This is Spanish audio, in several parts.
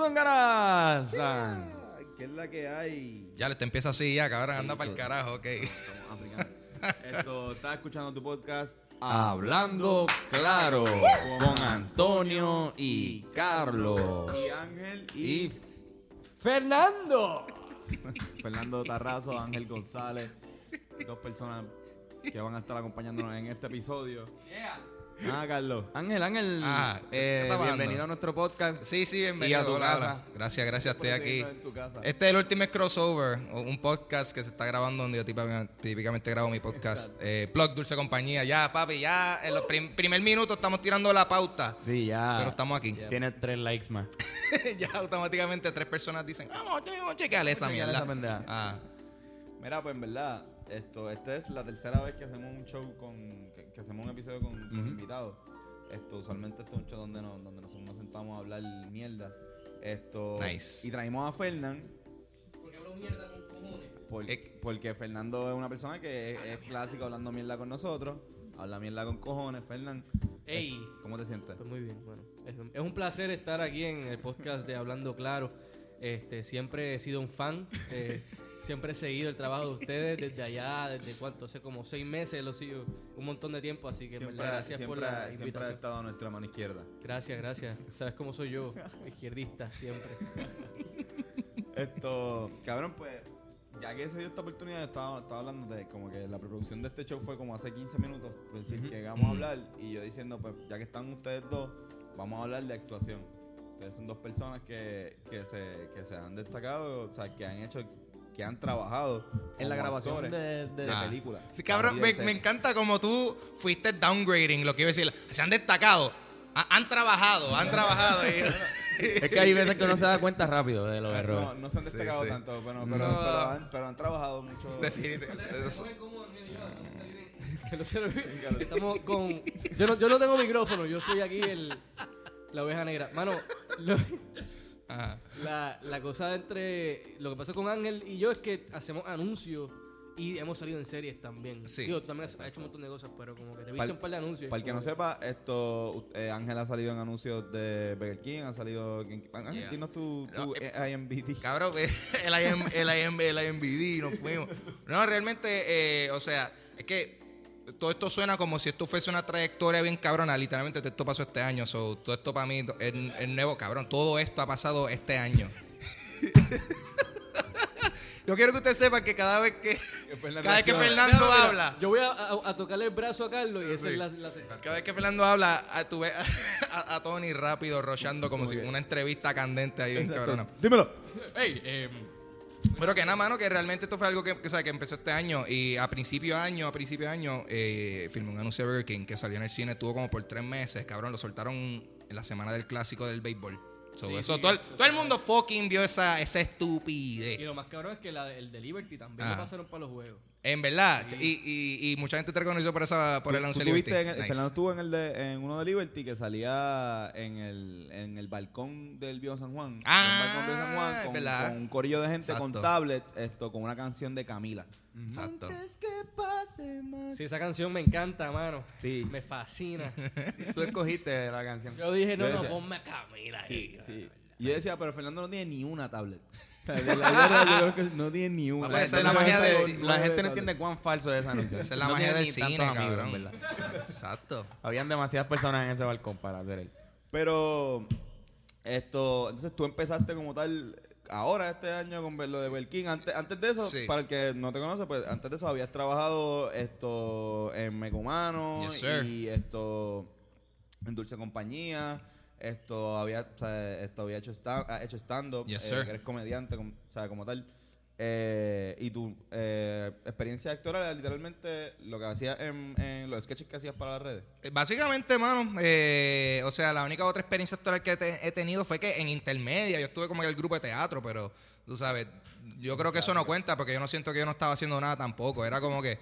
son ganas? ¿Qué es la que hay? Ya, te empieza así ya, cabrón. Anda para el carajo, ok. Estamos africanos. Esto, estás escuchando tu podcast Hablando claro con Antonio y Carlos. y Ángel y, Y Fernando. Fernando Tarrazo, Ángel González, dos personas que van a estar acompañándonos en este episodio. Ah, Carlos. Ángel, Ángel, Ah, eh, bienvenido a nuestro podcast. Sí, sí, Y bienvenido. a tu hola, casa. hola. Gracias, gracias, estoy aquí. seguirnos en tu casa. Este es el último crossover, un podcast que se está grabando donde yo típica- típicamente grabo mi podcast. Eh, Plug Dulce Compañía. Ya, papi, ya en los prim- primer minuto estamos tirando la pauta. Sí, ya. Pero estamos aquí. Tiene tres likes más. ya automáticamente tres personas dicen, vamos, vamos a chequearle esa mierda. Ah, Mira, pues en verdad, esto, esta es la tercera vez que hacemos un show con, que, que hacemos un episodio con, con Ujú. invitados. Esto, usualmente esto es un show donde nos, donde nosotros nos sentamos a hablar mierda. Esto, Nice. y traímos a Fernán. Porque hablo mierda con cojones. por- Eh. porque Fernando es una persona que es, es clásico hablando mierda con nosotros. Habla mierda con cojones, Fernán. Ey, ¿Cómo te sientes? pues muy bien, bueno. Es, es un placer estar aquí en el podcast de Hablando Claro. Este, siempre he sido un fan. eh, siempre he seguido el trabajo de ustedes desde allá, desde cuánto, hace como seis meses lo sigo, un montón de tiempo, así que Siempre, verdad, gracias por siempre- la siempre ha invitación. estado a nuestra mano izquierda. Gracias, gracias. Sabes cómo soy yo, izquierdista siempre. Esto, cabrón, pues, ya que se dio esta oportunidad, estaba, estaba hablando de como que la preproducción de este show fue como hace 15 minutos, pues, decir que vamos a hablar, y yo diciendo, pues, ya que están ustedes dos, vamos a hablar de actuación. Ustedes son dos personas que, que, se, que se han destacado, o sea, que han hecho, que han trabajado En la grabación actores de, de- películas. Sí, cabrón, me, encanta como tú fuiste downgrading lo que iba a decir. Se han destacado. Ha- han trabajado, han trabajado. y- Es que hay veces que uno se da cuenta rápido de los errores. no se han destacado sí. tanto, pero, No. pero, pero han, pero han trabajado mucho. Que no se. Estamos con. Yo no, yo no tengo micrófono, yo soy aquí el, la oveja negra. Mano, lo- Ajá. la, la cosa entre. Lo que pasa con Ángel y yo es que hacemos anuncios y hemos salido en series también. Sí. Digo, también has- ha hecho un montón de cosas, pero como que te Pal- viste un par de anuncios. Para el que no sepa, esto eh, Ángel ha salido en anuncios de Burger King, ha salido. Ángel, Yeah. dinos tu, tu No, eh, IMBD. Cabrón, el, IM, el, IM, el IMBD, nos fuimos. No, realmente, eh, o sea, es que todo esto suena como si esto fuese una trayectoria bien cabrona. Literalmente, esto pasó este año. So, todo esto para mí es, es nuevo, cabrón. Todo esto ha pasado este año. Yo quiero que usted sepa que cada vez que, cada vez que Fernando habla, Yo voy a, a- a tocarle el brazo a Carlos y esa Sí. es la, la cada vez que Fernando habla, a, tú ves a, a Tony rápido, rochando como si que- una entrevista candente ahí bien cabrona. Dímelo. Ey, em, Pero que nada, mano, que realmente esto fue algo que, que, o sea, que empezó este año y a principio de año, a principio de año, eh, filmé un anuncio de Burger King que salió en el cine, estuvo como por tres meses, cabrón, lo soltaron en la semana del clásico del béisbol. So, Sí, eso, sí, todo, el, todo el mundo fucking vio esa, esa y estupidez. lo más cabrón es que la, el de Liberty también Ah. lo pasaron para los juegos. En verdad, Sí. y, y, y mucha gente te reconoció por, esa, por el anuncio de Liberty. en el- Nice. Fernando estuvo en, el de, en uno de Liberty que salía en el, en el balcón del Viejo San Juan. Ah, En el balcón del San Juan con, verdad. con un corillo de gente con tablets, esto, con una canción de Camila. Exacto. Antes que pase más. Sí, esa canción me encanta, mano. Sí. Me fascina. Tú escogiste la canción. Yo dije, no, Yo no, ponme a Camila ahí. Sí, sí. Y yo decía, pero Fernando no tiene ni una tablet. O sea, de la verdad, yo creo que no tiene ni una. Esa es la magia nueve La gente no entiende cuán falso es ese anuncio. Esa es la No magia del cine, amigos, cabrón. verdad. Exacto. Habían demasiadas personas en ese balcón para hacer él. Pero esto, entonces tú empezaste como tal ahora este año con lo de Belkin. Antes, antes de eso, Sí. para el que no te conoce, pues antes de eso habías trabajado esto en Mecumano Yes, y esto en Dulce Compañía. Esto había, o sea, esto había hecho stand, hecho stand up, Yes, sir. que eres comediante, como, o sea, como tal. Eh, y tu eh, experiencia actoral era literalmente lo que hacías en, en los sketches que hacías para las redes. Eh, Básicamente, mano, eh, o sea, la única otra experiencia actoral que te- he tenido fue que en intermedia yo estuve como en el grupo de teatro, pero tú sabes, yo creo que eso no cuenta porque yo no siento que yo no estaba haciendo nada tampoco. Era como que,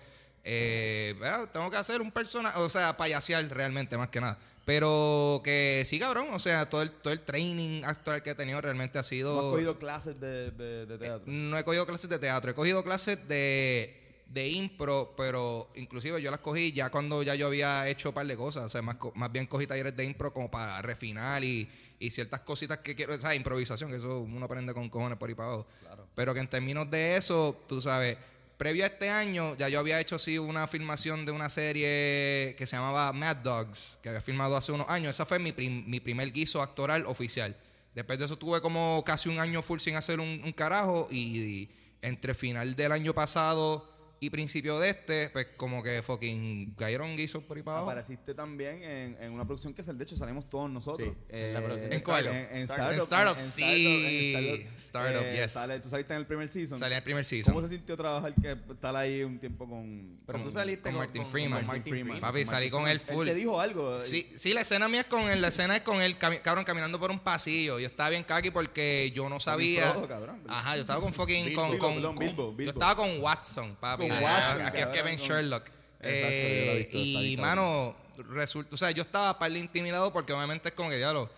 eh, "Bueno, tengo que hacer un personaje, o sea, payasear realmente más que nada. Pero que sí, cabrón, o sea, todo el, todo el training actoral que he tenido realmente ha sido... ¿No has cogido clases de, de, de teatro? No he cogido clases de teatro, he cogido clases de de impro, pero inclusive yo las cogí ya cuando ya yo había hecho un par de cosas. O sea, más, más bien cogí talleres de impro como para refinar y, y ciertas cositas que quiero. O sea, improvisación, que eso uno aprende con cojones por ahí para abajo. Pero que en términos de eso, tú sabes, previo a este año, ya yo había hecho sí una filmación de una serie que se llamaba Mad Dogs, que había filmado hace unos años. Esa fue mi, mi primer guiso actoral oficial. Después de eso tuve como casi un año full sin hacer un, un carajo y entre final del año pasado y principio de este, pues como que fucking cayeron guisos por ahí para abajo. Apareciste también en, en una producción que es el de hecho salimos todos nosotros. Sí, en la producción. ¿En cuál? En, en Startup. En sí. Startup, Startup, eh, yes. sale- tú saliste en el primer season. Salí en el primer season. ¿Cómo se sintió trabajar que estar ahí un tiempo con, Pero Con- tú saliste con con, Martin con- Freeman. con Martin Freeman. Papi, Con salí Martin con él full. Él te dijo algo. Sí, sí, la escena mía es con él, la escena es con él, cami- cabrón, caminando por un pasillo. Yo estaba bien kaki porque yo no sabía. Frodo, cabrón. Ajá, yo estaba con fucking. Bilbo, con, Bilbo, Bilbo. Yo estaba con Watson, papi. Watson, Aquí es Kevin Sherlock. Exacto, yo lo he Eh, y, mano, resulta. O sea, yo estaba par de intimidado porque obviamente es como que, diablo.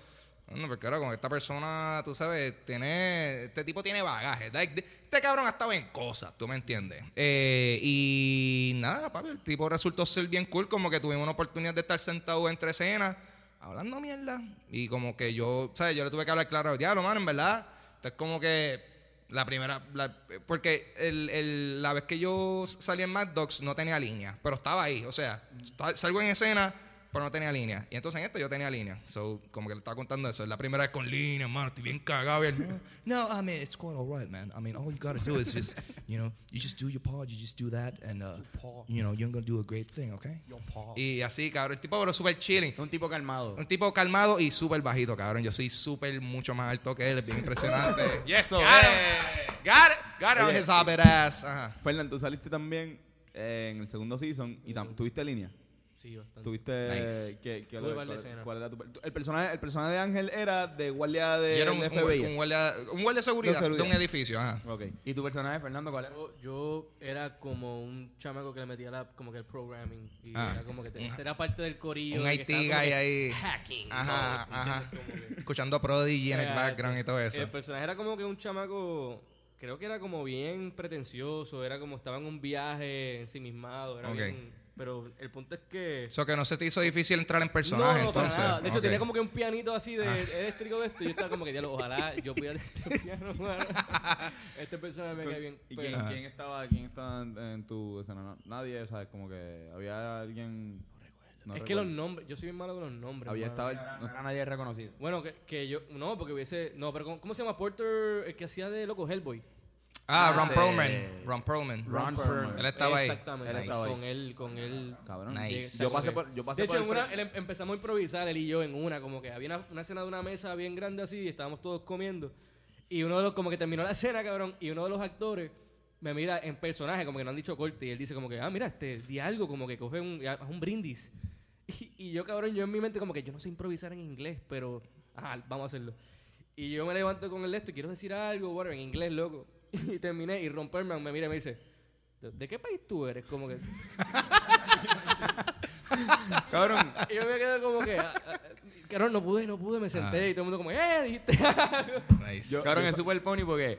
No, porque ahora con esta persona, tú sabes, tiene, este tipo tiene bagaje. Este cabrón ha estado en cosas, tú me entiendes. Eh, y nada, papi, el tipo resultó ser bien cool, como que tuvimos una oportunidad de estar sentado entre escenas, hablando mierda. Y como que yo, ¿sabes? Yo le tuve que hablar claro, diablo, mano, en verdad. Es como que la primera, la- porque el, el- la vez que yo salí en Mad Dogs no tenía línea, pero estaba ahí. O sea, sal- salgo en escena, pero no tenía línea. Y entonces en esto yo tenía línea. So, como que le estaba contando eso. Es la primera vez con línea, mano. Estoy bien cagado. Y no, I mean, it's quite all right, man. I mean, all you gotta do is just, you know, you just do your part, you just do that, and, uh, you know, you're gonna do a great thing, okay? Y así, cabrón. El tipo, pero súper chilling. Un tipo calmado. Un tipo calmado y súper bajito, cabrón. Yo soy súper mucho más alto que él, es bien impresionante. yes, got it. Got it. Got it on his hobbit ass. Ajá. Fernan, tú saliste también eh, en el segundo season y tuviste línea. Sí, bastante. Tuviste Nice. que, que- Tuve cuál, era tu el personaje el personaje de Ángel era de guardia de Yo era un, FBI. un guardia, un guardia de seguridad De un edificio. Ajá. Ok. ¿Y tu personaje, Fernando, cuál era? Yo, yo era como un chamaco que le metía la, como que el programming. Y Ah. era como que te- era parte del corillo. Un IT guy ahí. Hacking. Ajá, ¿no? ajá. Escuchando a Prodigy en el background y todo eso. El personaje era como que un chamaco, creo que era como bien pretencioso, era como estaba en un viaje ensimismado, era Ok. bien- pero el punto es que... Eso que no se te hizo difícil entrar en personaje, no, no, para entonces. nada. De hecho, tenía como que un pianito así de Ah. eléctrico de esto. Y yo estaba como que, diablo, ojalá yo pudiera tener este piano, mano. Este personaje me cae bien. ¿Y pero- quién, quién estaba quién estaba en, en tu escena? No, nadie, sabes, como que había alguien no es que los nombres, yo soy bien malo con los nombres. había estado No era nadie reconocido. Bueno, que, que yo, no, porque hubiese, no, pero ¿cómo, cómo se llama Porter, el que hacía de loco Hellboy? Ah, Ron de- Perlman. Ron Perlman. Ron Perlman. Él estaba ahí. Exactamente. Él estaba ahí. Con él, con él. cabrón. Nice. Yo pasé por yo pasé de hecho, por en el una, él em- empezamos a improvisar, él y yo, en una, como que había una, una escena de una mesa bien grande así, y estábamos todos comiendo. Y uno de los, como que terminó la escena, cabrón, y uno de los actores me mira en personaje, como que no han dicho corte, y él dice como que, ah, mira, este, di algo, como que coge un, haz un brindis. Y, y yo, cabrón, yo en mi mente como que yo no sé improvisar en inglés, pero, ajá, vamos a hacerlo. Y yo me levanto con el de esto y quiero decir algo, bueno, en inglés, loco. Y terminé, y Ron Perlman me mira y me dice, ¿de, de qué país tú eres? Como que... cabrón. Y yo me quedé como que, ah, ah, cabrón, no pude, no pude, me senté Ah. y todo el mundo como, eh, dijiste algo. Nice. Yo- Cabrón, es súper funny porque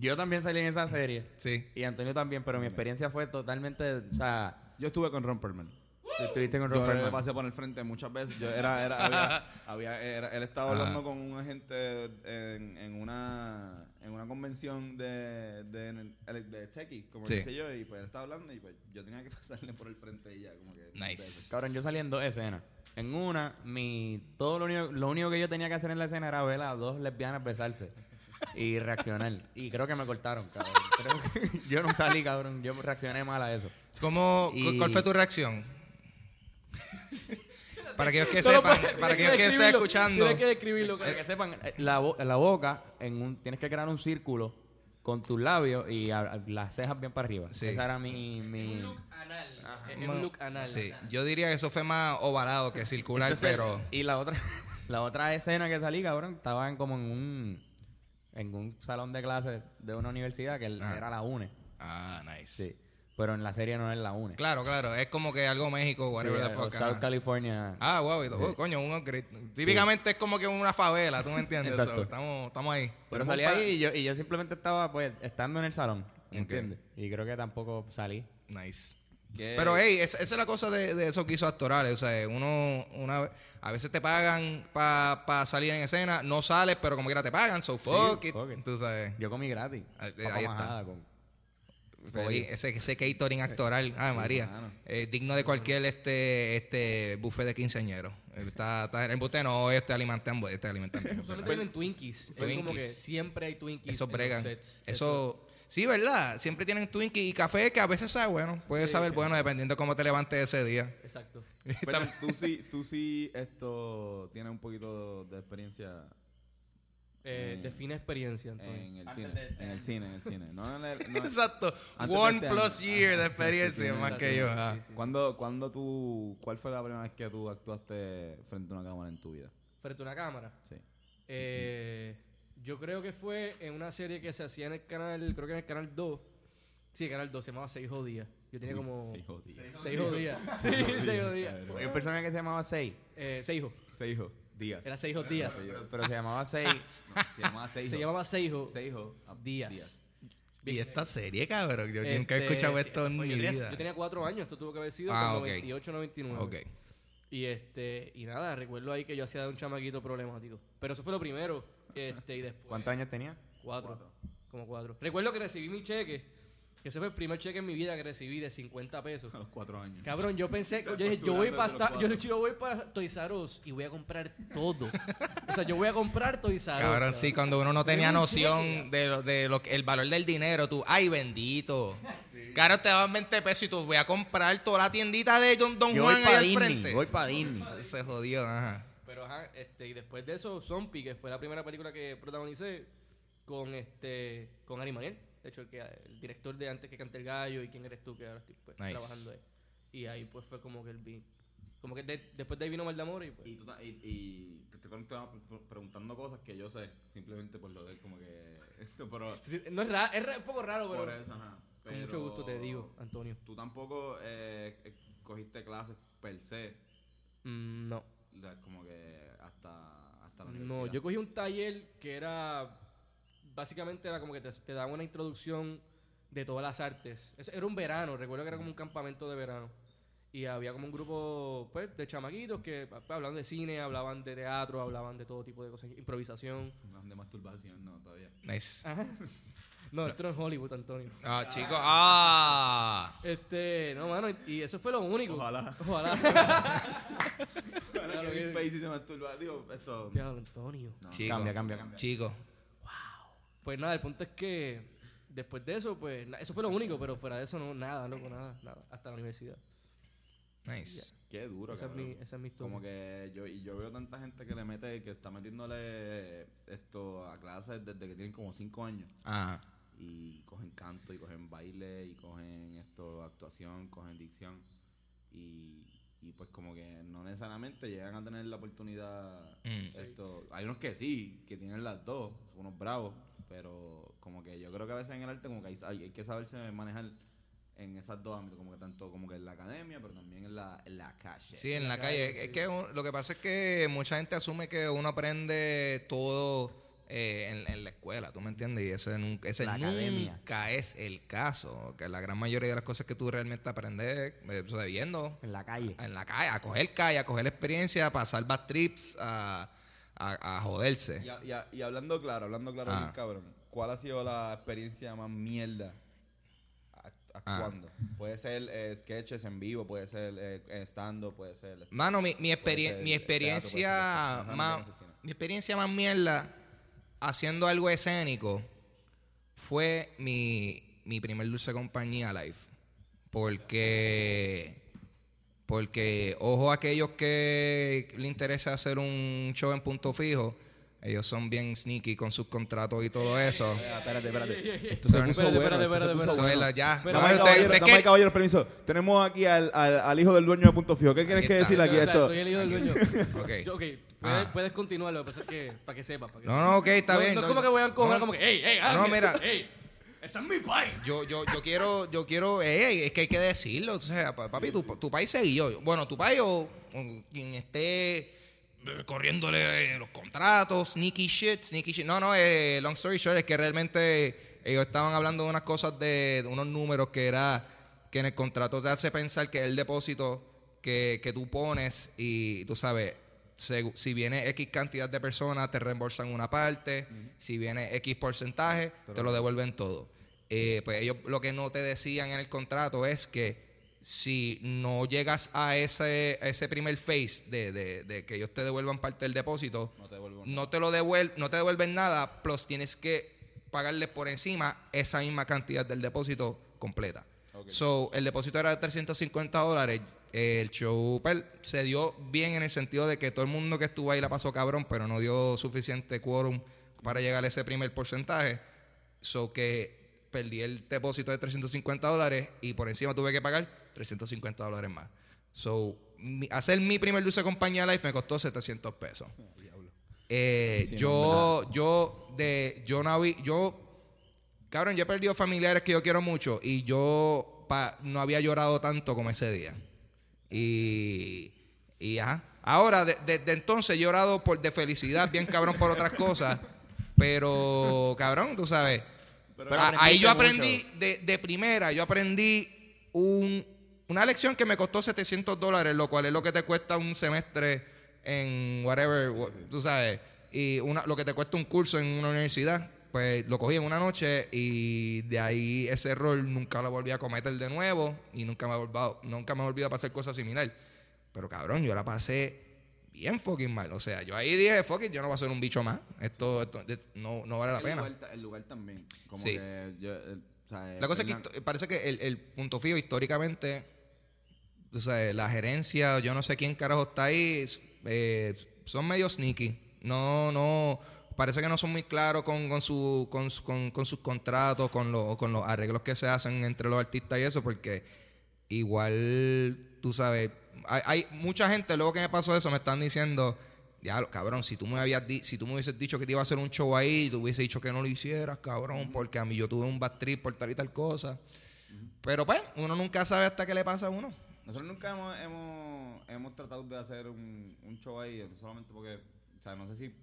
yo también salí en esa serie. sí. Y Antonio también, pero mi experiencia fue totalmente... O sea, Yo estuve con Ron Perlman. Tú estuviste con Yo Ron le Perlman. pasé por el frente muchas veces. Yo era, era, había, había- era- él estaba Ajá. hablando con un agente en, en una en una convención de, de, de, de techie, como Sí. dice yo, y pues él estaba hablando y pues yo tenía que pasarle por el frente y ya, como que... Nice. Cabrón, yo salí en dos escenas. En una, mi todo lo único, lo único que yo tenía que hacer en la escena era ver a dos lesbianas besarse y reaccionar. Y creo que me cortaron, cabrón. Creo que yo no salí, cabrón. Yo reaccioné mal a eso. ¿Cómo, Y- ¿Cuál fue tu reacción? Para aquellos que sepan, para aquellos que estén escuchando. Tienes que describirlo, Para que cabrón. sepan, eh, la, bo- la boca, en un, tienes que crear un círculo con tus labios y a- a- las cejas bien para arriba. Sí. Esa era mi... mi... Un look anal. Es un look anal. Sí, yo diría que eso fue más ovalado que circular, Entonces, pero... Y la otra, la otra escena que salí, cabrón, estaba en como en un en un salón de clases de una universidad que Ah. era la UNE. Ah, nice. Sí. Pero en la serie no es la UNE. Claro, claro. Es como que algo México, whatever Sí, the eh, fuck. South. California. Ah, wow. y- oh, coño, un upgrade. Típicamente es como que una favela, ¿tú me entiendes? Exacto. So, estamos, estamos ahí. Pero salí ahí y yo, y yo simplemente estaba, pues, estando en el salón. ¿entiendes? Y creo que tampoco salí. Nice. ¿Qué- Pero, hey, esa, esa es la cosa de, de esos guisos actorales. O sea, uno, una, a veces te pagan para salir en escena, no sales, pero como quiera te pagan, so fuck it. fuck it. Tú sabes. Yo comí gratis. Ahí- está. majada con- Feliz. Ese, ese catering actoral, ah, María, eh, digno de cualquier este este buffet de quinceañero. Está, está en el buffet no, este alimentan, este alimentan. ¿verdad? tienen Twinkies. Es Twinkies. como que siempre hay Twinkies. Eso bregan. sets. Eso, sí, ¿verdad? Siempre tienen Twinkie y café que a veces sabe bueno. Puede saber bueno dependiendo de cómo te levantes ese día. Exacto. Pero tú sí, tú sí esto tienes un poquito de experiencia Eh, Eh, define experiencia, en el cine, en el cine, en el cine. No en el, no- Exacto. One este plus año. year de Ajá. experiencia Sí, sí, más sí, que sí, yo. sí, ajá. sí. ¿Cuándo, cuándo tú, ¿Cuál fue la primera vez que tú actuaste frente a una cámara en tu vida? Frente a una cámara. Sí. Eh, yo creo que fue en una serie que se hacía en el canal, creo que en el canal 2. Sí, canal 2, se llamaba Seis Jodías. Yo tenía como. Seis jodidos. Seis Jodías. Sí, Seis Jodías. Hay un personaje que se llamaba Sei, Eh, Seijo. Seis hijos. Díaz. Era Seijo Díaz. pero, pero se llamaba Sei. Se llamaba Seijo. Se llamaba Seijo Seijo Díaz. Y esta serie, cabrón. Yo Este, nunca he escuchado sí, esto en mi yo tenía, vida. Yo tenía cuatro años, esto tuvo que haber sido Ah, como ok. 98, 99. Ok. Y este, y nada, recuerdo ahí que yo hacía de un chamaquito problemático. Pero eso fue lo primero. Este, y después. ¿Cuántos años tenía? Cuatro. Como cuatro. Recuerdo que recibí mi cheque. Que ese fue el primer cheque en mi vida que recibí de 50 pesos. A los cuatro años. Cabrón, yo pensé, yo dije, yo voy para yo, yo voy para Toys R Us y voy a comprar todo. o sea, yo voy a comprar Toys R Us. Cabrón, sí, cuando uno no tenía noción de, lo, de lo el valor del dinero, tú, ay, bendito. Claro, te daban 20 pesos y tú voy a comprar toda la tiendita de Don, Don Yo Juan ahí al Disney. frente. Voy para Disney. Se, se jodió, ajá. Pero ajá, este, y después de eso, Zombie, que fue la primera película que protagonicé con este con Ari Maniel. De hecho, el, que, el director de Antes que cante el gallo y quién eres tú, que ahora estoy pues, Nice. trabajando ahí. Y ahí pues fue como que el vi. Como que de- después de ahí vino Maldamor y pues. Y, tú ta- y, y te estoy preguntando, preguntando cosas que yo sé, simplemente por lo de él, como que. Esto, pero. Sí, No es raro, es ra- un poco raro, pero Por eso, ajá. con mucho gusto te digo, Antonio. Tú tampoco eh, eh, cogiste clases per se, Mm, no. como que hasta, hasta la No, universidad. yo cogí un taller que era. Básicamente era como que te, te daban una introducción de todas las artes. Era un verano, recuerdo que era como un campamento de verano. Y había como un grupo pues, de chamaquitos que pues, hablaban de cine, hablaban de teatro, hablaban de todo tipo de cosas, improvisación. No, de masturbación, no, todavía. Nice. No, esto no es Hollywood, Antonio. Ah, chicos, ah. Este, no, mano, y, eso fue lo único. Ojalá. Ojalá. Ahora que Spacey se masturba, digo, esto. Diablo, Antonio. No. Chico, Cambia, cambia, cambia. Chico. Pues nada, el punto es que después de eso, pues eso fue lo único, pero fuera de eso no, nada, loco, nada, nada, hasta la universidad. Nice. Qué duro, Esa es, cabrón. mi, esa es mi historia. Como que yo, y yo veo tanta gente que le mete, que está metiéndole esto a clases desde que tienen como 5 años. Ajá. Y cogen canto, y cogen baile, y cogen esto, actuación, cogen dicción. Y, y pues como que no necesariamente llegan a tener la oportunidad. Mm. Esto, hay unos que sí, que tienen las dos, unos bravos, pero como que yo creo que a veces en el arte como que hay, hay- hay que saberse manejar en esas dos ámbitos, como que tanto como que en la academia, pero también en la, en la calle. Sí, en En la la calle. calle, Es sí. que un- lo que pasa es que mucha gente asume que uno aprende todo eh, en, en la escuela, ¿tú me entiendes? Y ese, nun- ese La academia. nunca es el caso. Que la gran mayoría de las cosas que tú realmente aprendes, eh, viendo En la calle. en la calle, a coger calle, a coger experiencia, a pasar bad trips, a, a, a joderse. Y, a- y a- y hablando claro, hablando claro, Ah. bien cabrón, ¿cuál ha sido la experiencia más mierda act- Ah. actuando? Puede ser eh, sketches en vivo, puede ser eh, stand-up, puede ser... Mano, mi, mi, experien- ser mi teatro, puede ser experiencia más mi experiencia más mierda haciendo algo escénico fue mi, mi primer dulce compañía live. Porque porque ojo a aquellos que le interesa hacer un show en punto fijo, ellos son bien sneaky con sus contratos y todo eso. Espérate, espérate. Esto Espérate, se puso espérate, bueno, ya. No, Dame, caballero, permiso. Tenemos aquí al, al, al hijo del dueño de Punto Fijo. ¿Qué quieres que decir aquí? O sea, Esto? soy el hijo del dueño. Ok. Yo, ok, puedes, Ah. puedes continuar, lo que pasa es que, para que sepas. para que No, no, ok, está no, bien. No es como que voy a encoger No. como que, ey, ey, No, Ángel, mira. ey, esa es mi pai. Yo, yo, yo quiero, yo quiero, ey, es que hay que decirlo. Papi, tu, tu país seguí. Bueno, tu país o, quien esté eh, corriéndole eh, los contratos, sneaky shit, sneaky shit. No, no, eh, long story short, es que realmente ellos estaban hablando de unas cosas de, de unos números que era que en el contrato te hace pensar que el depósito que, que tú pones y tú sabes, si viene X cantidad de personas, te reembolsan una parte, si viene X porcentaje, te lo devuelven todo. Eh, pues ellos lo que no te decían en el contrato es que si no llegas a ese, a ese primer phase de, de- de que ellos te devuelvan parte del depósito, No te devuelvo no te lo devuel- no te devuelven nada, plus tienes que pagarle por encima esa misma cantidad del depósito completa. So, el depósito era de 350 dólares. El show pues, se dio bien en el sentido de que todo el mundo que estuvo ahí la pasó cabrón, pero no dio suficiente quórum para llegar a ese primer porcentaje. So que perdí el depósito de 350 dólares y por encima tuve que pagar 350 dólares más. So, mi- hacer mi primer dulce compañía live me costó 700 pesos. Eh, Sí, yo, yo, de, yo no había, yo, cabrón, yo he perdido familiares que yo quiero mucho y yo pa- no había llorado tanto como ese día. Y, y ajá. Ahora, de- desde entonces he llorado por, de felicidad, bien cabrón por otras cosas, pero, cabrón, tú sabes. Pero a- ahí yo aprendí, de, de primera, yo aprendí un, una lección que me costó 700 dólares, lo cual es lo que te cuesta un semestre en whatever, wha- tú sabes, y una, lo que te cuesta un curso en una universidad. Pues lo cogí en una noche y de ahí ese error nunca lo volví a cometer de nuevo y nunca me volví, nunca me volví a pasar cosas similares. Pero cabrón, yo la pasé bien fucking mal. O sea, yo ahí dije, fuck it, yo no voy a ser un bicho más. Esto, esto- no, no vale la el pena. Lugar, el lugar también. Como Sí. que yo, el- o sea, La cosa es que parece que el, el punto fijo históricamente, o sea, la gerencia, yo no sé quién carajo está ahí, eh, son medio sneaky. No, no, parece que no son muy claros con, con, su, con, con, con sus contratos, con, los con los arreglos que se hacen entre los artistas y eso, porque igual, tú sabes, hay, hay mucha gente, luego que me pasó eso, me están diciendo, ya, cabrón, si tú me habías di- si tú me hubieses dicho que te iba a hacer un show ahí, te hubiese dicho que no lo hicieras, cabrón, porque a mí yo tuve un bad trip por tal y tal cosa. Pero pues, uno nunca sabe hasta qué le pasa a uno. Nosotros nunca hemos, hemos, hemos tratado de hacer un, un show ahí, solamente porque, o sea, no sé si,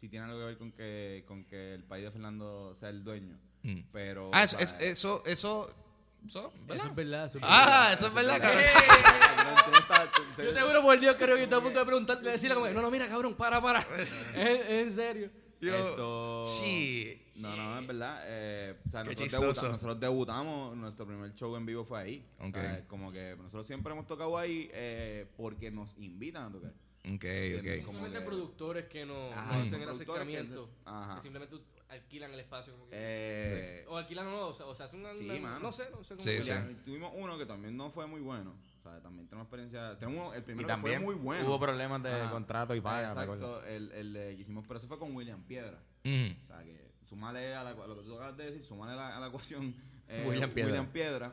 si tiene algo que ver con que, con que el país de Fernando sea el dueño, Mm. pero... Ah, eso, eso, eso, eso, ¿verdad? Eso es verdad. Eso es Ah, verdad. eso es verdad, ¡Eh! cabrón. Tú- Yo te juro por Dios, creo que está a punto de preguntarle, decirle como, no, no, mira, cabrón, para, para. es, es en serio. Esto- shit. No, no, es verdad. Eh, o sea, nosotros, chistoso. debuta- nosotros debutamos, nuestro primer show en vivo fue ahí. Ok. O sea, como que nosotros siempre hemos tocado ahí eh, porque nos invitan a tocar. Ok, ok. Como Simplemente que- productores que no, Ajá, no hacen el productores que- acercamiento. ajá. Que simplemente alquilan el espacio. como que- Eh, o alquilan no, o sea, o sea, hacen una, Sí, una- mano. no sé, no sé cómo Sí, que sí. Tuvimos uno que también no fue muy bueno. O sea, también tenemos experiencia. Tenemos el Y primero también fue muy bueno. hubo problemas de Ajá. contrato y paga. Exacto, el, el, eh, que hicimos, pero eso fue con William Piedra. Ujú. O sea, que sumale a, la, a lo que tú acabas de decir, sumale a la, a la ecuación eh, William Piedra. William Piedra,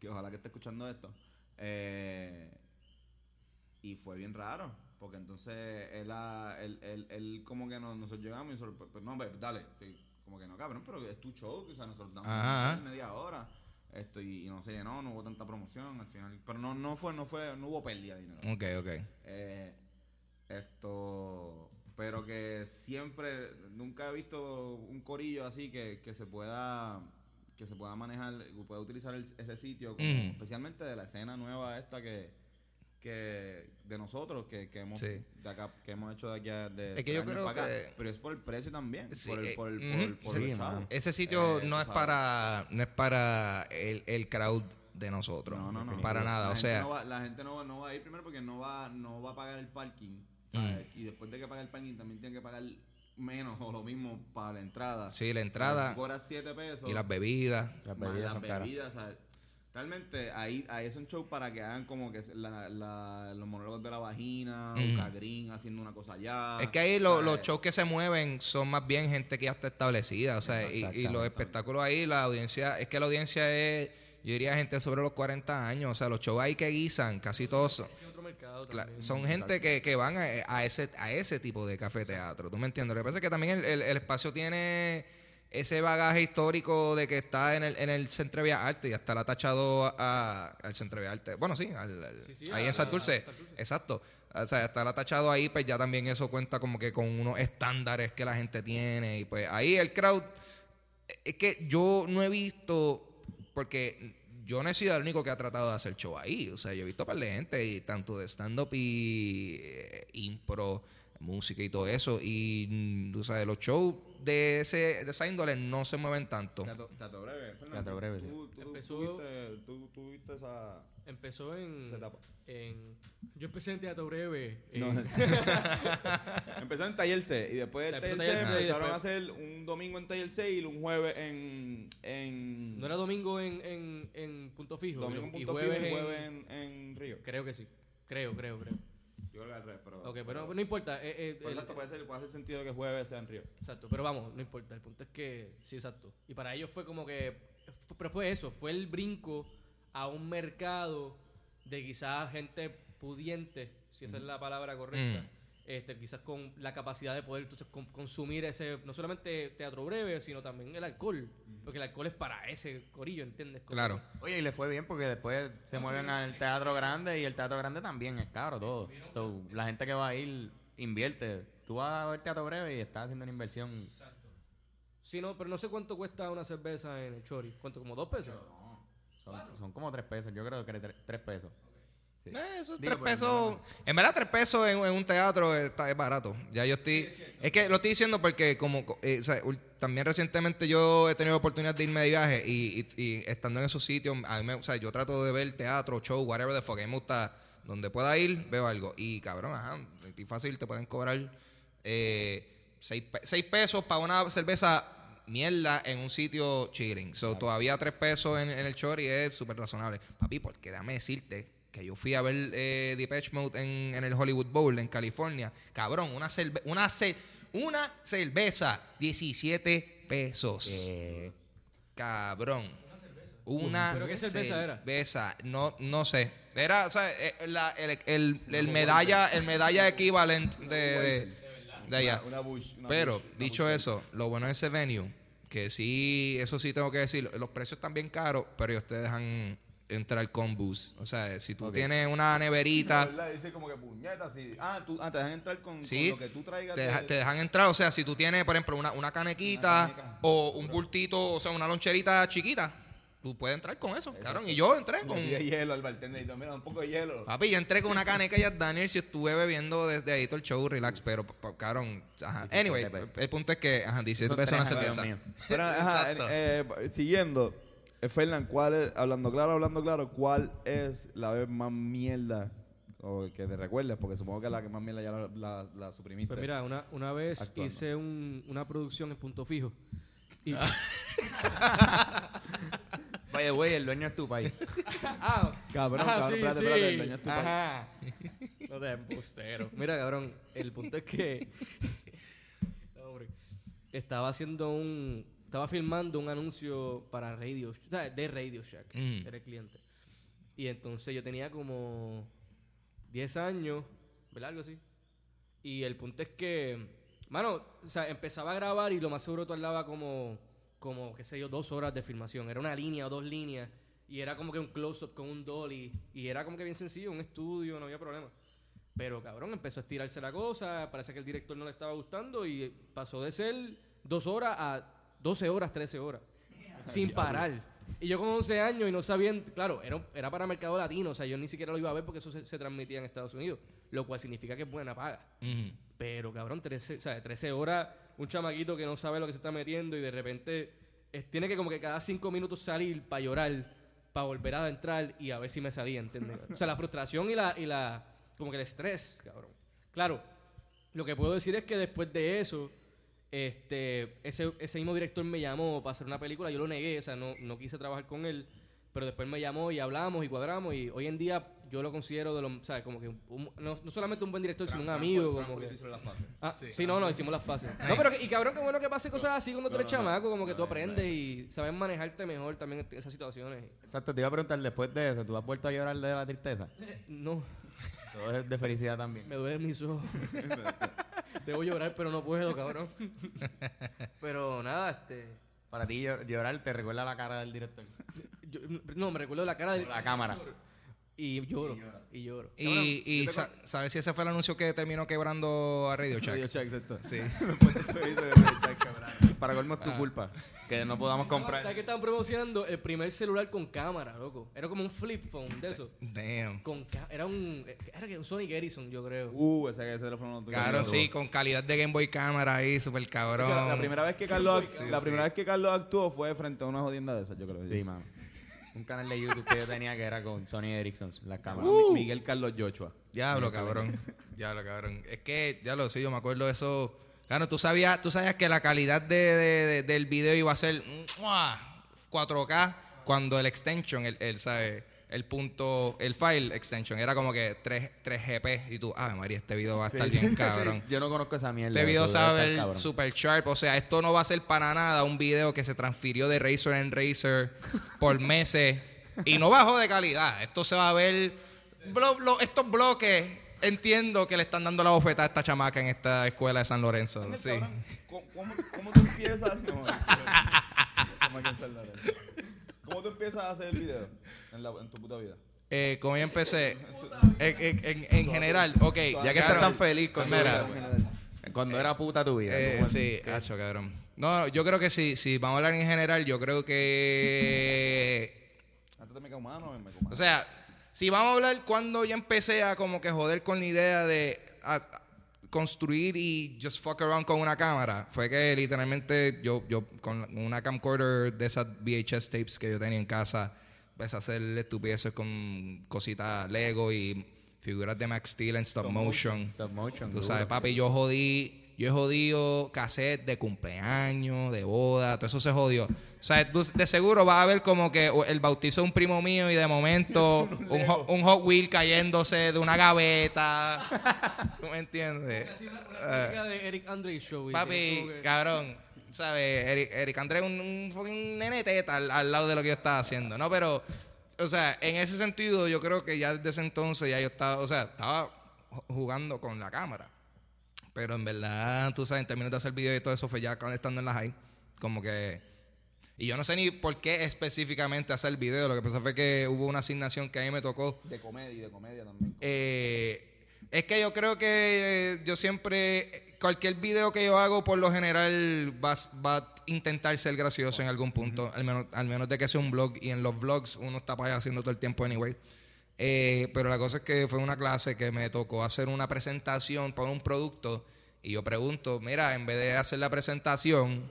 que ojalá que esté escuchando esto. Eh, y fue bien raro, porque entonces él, él, él, él como que nos, nosotros llegamos y nosotros, pues, no, hombre, dale, como que no, cabrón, pero es tu show, o sea, nosotros damos media hora. Esto, y, y no se llenó, no hubo tanta promoción al final. Pero no, no fue, no fue, no hubo pérdida de dinero. Ok, ok. Eh, esto, pero que siempre, nunca he visto un corillo así que, que se pueda que se pueda manejar, que pueda utilizar el- ese sitio, como- especialmente de la escena nueva esta que, que de nosotros que, que hemos Sí. de acá, que hemos hecho de aquí a, de Es que yo creo para acá. que- pero es por el precio también, Sí, por el, eh, por el, por, por Sí, mano. Ese sitio Eh, no es sabes. para no es para el, el crowd de nosotros. No, no, no. Para nada. O sea, no va- la gente no va, no va a ir primero porque no va, no va a pagar el parking. ¿sabes? Mm. Y después de que pague el parking también tiene que pagar menos o lo mismo para la entrada. sí, la entrada cobras 7 pesos. y las bebidas. Las bebidas las son caras. bebidas, o sea, realmente ahí, ahí es un show para que hagan como que la, la- los monólogos de la vagina, Mm. un cagrín haciendo una cosa allá. Es que ahí lo- los ¿sabes? shows que se mueven son más bien gente que ya está establecida. O sea, y, y los espectáculos ahí, la audiencia, es que la audiencia es, yo diría, gente sobre los 40 años. O sea, los shows ahí que guisan, casi todos son, también. son gente que, que van a, a ese, a ese tipo de café teatro. ¿Tú me entiendes? Lo que pasa es que también el, el- el espacio tiene ese bagaje histórico de que está en el, en el Centro de Bellas Artes y hasta la ha tachado a- al Centro de Bellas Artes. Bueno, sí, al- al- Sí, sí, ahí a- en a- Santurce. a. Exacto. O sea, hasta la tachado ahí, pues ya también eso cuenta como que con unos estándares que la gente tiene. Y pues ahí el crowd es que yo no he visto, porque yo no he sido el único que ha tratado de hacer show ahí. O sea, yo he visto a par de gente, y tanto de stand-up y eh, impro, música y todo eso. Y, mm, tú sabes, los shows de, ese, de esa índole no se mueven tanto. Teatro, teatro breve. Fernando. Teatro breve, sí. Tú, tú, Empezó- tú viste, tú, tú viste esa, Empezó en, esa etapa. en... Yo empecé en teatro breve. No. Empezó en Taller C y después del Taller C Taller empezaron a hacer un domingo en Taller C y un jueves en... en no era domingo en, en, en Punto Fijo. domingo en y Punto jueves, Fijo y en- jueves en, en Río. Creo que sí. Creo, creo, creo. Yo creo que al revés, pero... Ok, pero no importa. eh, eh, Por el- exacto, puede, ser, puede hacer sentido que jueves sea en Río. Exacto, pero vamos, no importa. El punto es que, sí, exacto. Y para ellos fue como que, pero fue eso, fue el brinco a un mercado de quizás gente pudiente, si esa es la palabra correcta. Mm. Este, quizás con la capacidad de poder entonces con- consumir ese, no solamente teatro breve, sino también el alcohol. Porque el alcohol es para ese corillo, ¿entiendes? Como- Claro. Oye, y le fue bien porque después se mueven al teatro grande y el teatro grande también es caro todo. So, la gente que va a ir invierte. Tú vas a ver teatro breve y estás haciendo una inversión. Sí, no, pero no sé cuánto cuesta una cerveza en el Chori. ¿Cuánto? ¿Como dos pesos? Son, son como tres pesos. Yo creo que tre- tres pesos. Sí. Eh, esos Digo, tres pero pesos. no, En verdad, tres pesos en, en un teatro está, es barato. Ya yo estoy. Es que lo estoy diciendo porque, como. eh, o sea, ul- también recientemente yo he tenido oportunidad de irme de viaje y, y- y estando en esos sitios, a mí me- o sea, yo trato de ver teatro, show, whatever the fuck. A mí me gusta. Donde pueda ir, veo algo. Y cabrón, ajá. Y fácil te pueden cobrar eh, seis, pe- seis pesos para una cerveza mierda en un sitio chilling. So, todavía tres pesos en, en el chori es súper razonable. Papi, porque déjame decirte que yo fui a ver eh, Depeche Mode en, en el Hollywood Bowl en California. Cabrón, una, cerve- una, ce- una cerveza, 17 pesos. Eh, Cabrón. Una ¿Pero qué cerveza era? cerveza. No, no sé. Era, o sea, eh, la- el, el- el medalla, el medalla equivalente de, de, de allá. Una, una Bush. una Pero, Bush, una dicho Bush. eso, lo bueno de ese venue, que sí, eso sí tengo que decir, los precios están bien caros, pero ellos te dejan entrar con booze. O sea, si tú tienes una neverita, ¿Verdad? Dice como que puñetas. Sí. Ah, tú, ah, te dejan entrar con, Sí, con lo que tú traigas. te, de- te dejan entrar. O sea, si tú tienes, por ejemplo, una, una canequita Una caneca. o un bultito, o sea, una loncherita chiquita, tú puedes entrar con eso, cabrón. Y yo entré Le con... di hielo al bartender y mira, un poco de hielo. Papi, yo entré con una caneca y Daniels y estuve bebiendo desde ahí todo el show, relax, pero, cabrón, ajá. 17 Anyway, el punto es que, ajá, 17 Son pesos una tres cerveza. Pero, ajá, eh, eh, siguiendo, eh, Fernan, ¿cuál es, hablando claro, hablando claro, cuál es la vez más mierda o que te recuerdes? Porque supongo que la que más mierda ya la, la, la suprimiste. Pues mira, una, una vez Actuando. hice un- una producción en Punto Fijo. Y, By the way, el dueño es tu país. ah, Cabrón, ah, cabrón, sí, espérate, sí. espérate, el dueño es tu país. Ajá. No te embustero. Mira, cabrón, el punto es que No, hombre. estaba haciendo un estaba filmando un anuncio para Radio, o sea, de Radio Shack, Mm. era el cliente. Y entonces yo tenía como 10 años, ¿verdad? Algo así. Y el punto es que, mano, o sea, empezaba a grabar y lo más seguro tardaba como, como, qué sé yo, dos horas de filmación. Era una línea o dos líneas. Y era como que un close-up con un dolly. Y era como que bien sencillo, un estudio, no había problema. Pero cabrón, empezó a estirarse la cosa. Parece que el director no le estaba gustando y pasó de ser dos horas a 12 horas, 13 horas. sin parar. Y yo con 11 años y no sabían, claro, era, era para mercado latino, o sea, yo ni siquiera lo iba a ver porque eso se, se transmitía en Estados Unidos, lo cual significa que es buena paga. Pero, cabrón, 13, o sea, 13 horas, un chamaquito que no sabe lo que se está metiendo y de repente tiene que como que cada 5 minutos salir para llorar, para volver a entrar y a ver si me salía, ¿entiendes? o sea, la frustración y la, y la, como que el estrés, cabrón. Claro, lo que puedo decir es que después de eso, este, ese, ese mismo director me llamó para hacer una película, yo lo negué, o sea, no, no quise trabajar con él, pero después me llamó y hablamos y cuadramos y hoy en día yo lo considero de los, ¿sabes? Como que un- no, no solamente un buen director, sino un amigo, como que... Ah, sí, no, no, hicimos las pases. No, pero que- y cabrón, qué bueno que pase cosas así cuando tú eres chamaco, como que tú aprendes y sabes manejarte mejor también en esas situaciones. Exacto, te iba a preguntar después de eso, ¿tú has vuelto a llorar de la tristeza? No, Todo es de felicidad también. me duelen mis ojos. Debo llorar, pero no puedo, cabrón. pero nada, este... Para ti llor- llorar te recuerda la cara del director. yo- no, me recuerdo la cara de... La cámara. Y lloro, y lloro. Y, y sa- ¿sabes si ese fue el anuncio que terminó quebrando a Radio Shack? Radio Shack, exacto. Sí. Para colmo es tu culpa. Que no podamos comprar. ¿Sabes que estaban promocionando? El primer celular con cámara, loco. Era como un flip phone de eso. Damn. Con ca- era un era que un Sonic Ericsson, yo creo. Uh, ese, ese teléfono no. Claro, sí, con calidad de Game Boy cámara ahí, súper Es cabrón. La, la primera vez que Carlos, Sí, la sí. primera vez que Carlos actuó fue frente a una jodienda de esas, yo creo. Sí, mano. Un canal de YouTube que yo tenía que era con Sony Ericsson, las Mi- cámaras. Miguel Carlos Joshua. Diablo, cabrón. Diablo, cabrón. Es que, ya lo sé, yo me acuerdo de eso. Claro, tú sabías, tú sabías que la calidad de, de- de- del video iba a ser ¡mua! 4K cuando el extension, el, el, ¿sabes? El punto, el file extension era como que 3, 3 GP y tú, ah, María, este video va a estar bien cabrón. Yo no conozco esa mierda. Este video sabe super sharp. O sea, esto no va a ser para nada un video que se transfirió de Razer en Razer por meses y no bajó de calidad. Esto se va a ver. blo- blo- estos bloques, entiendo que le están dando la bofetada a esta chamaca en esta escuela de San Lorenzo. Ángel, Sí. cabrón, ¿Cómo, cómo, cómo tú empiezas? No, ¿Cómo que en San Lorenzo? ¿Cómo tú empiezas a hacer el video en, la, en tu puta vida? Eh, como yo empecé, en, en- en- en general, ok. Ya que estás tan feliz con Mira. Cuando era puta tu vida. Eh, sí, hacho, cabrón. No, yo creo que sí, si vamos a hablar en general, yo creo que Antes de en. O sea, si vamos a hablar cuando yo empecé a como que joder con la idea de a- a construir y just fuck around con una cámara, fue que literalmente yo, yo con una camcorder de esas VHS tapes que yo tenía en casa, empecé a hacer estupideces con cositas Lego y figuras de Max Steel en stop, motion. Stop motion. Tú duro. sabes, papi, yo jodí, yo he jodido cassette de cumpleaños, de boda, todo eso se jodió. O sea, tú de seguro vas a ver como que el bautizo de un primo mío y de momento un, Hot- un Hot Wheel cayéndose de una gaveta. ¿Tú me entiendes? Así una, una crítica de Eric Andre Show. y que Papi, que- cabrón, ¿sabes? Eric, Eric André es un, un fucking nene teta al, al lado de lo que yo estaba haciendo, ¿no? Pero, o sea, en ese sentido, yo creo que ya desde ese entonces ya yo estaba, o sea, estaba ju- jugando con la cámara. Pero en verdad, tú sabes, en términos de hacer video y todo eso fue ya estando en la high. Como que. Y yo no sé ni por qué específicamente hacer video. Lo que pasa fue que hubo una asignación que a mí me tocó De comedia, de comedia también. eh, es que yo creo que eh, yo siempre, cualquier video que yo hago, por lo general, va, va a intentar ser gracioso en algún punto, al, menos, al menos de que sea un blog. Y en los vlogs uno está para allá haciendo todo el tiempo anyway. Eh, pero la cosa es que fue una clase que me tocó hacer una presentación para un producto. Y yo pregunto, mira, en vez de hacer la presentación,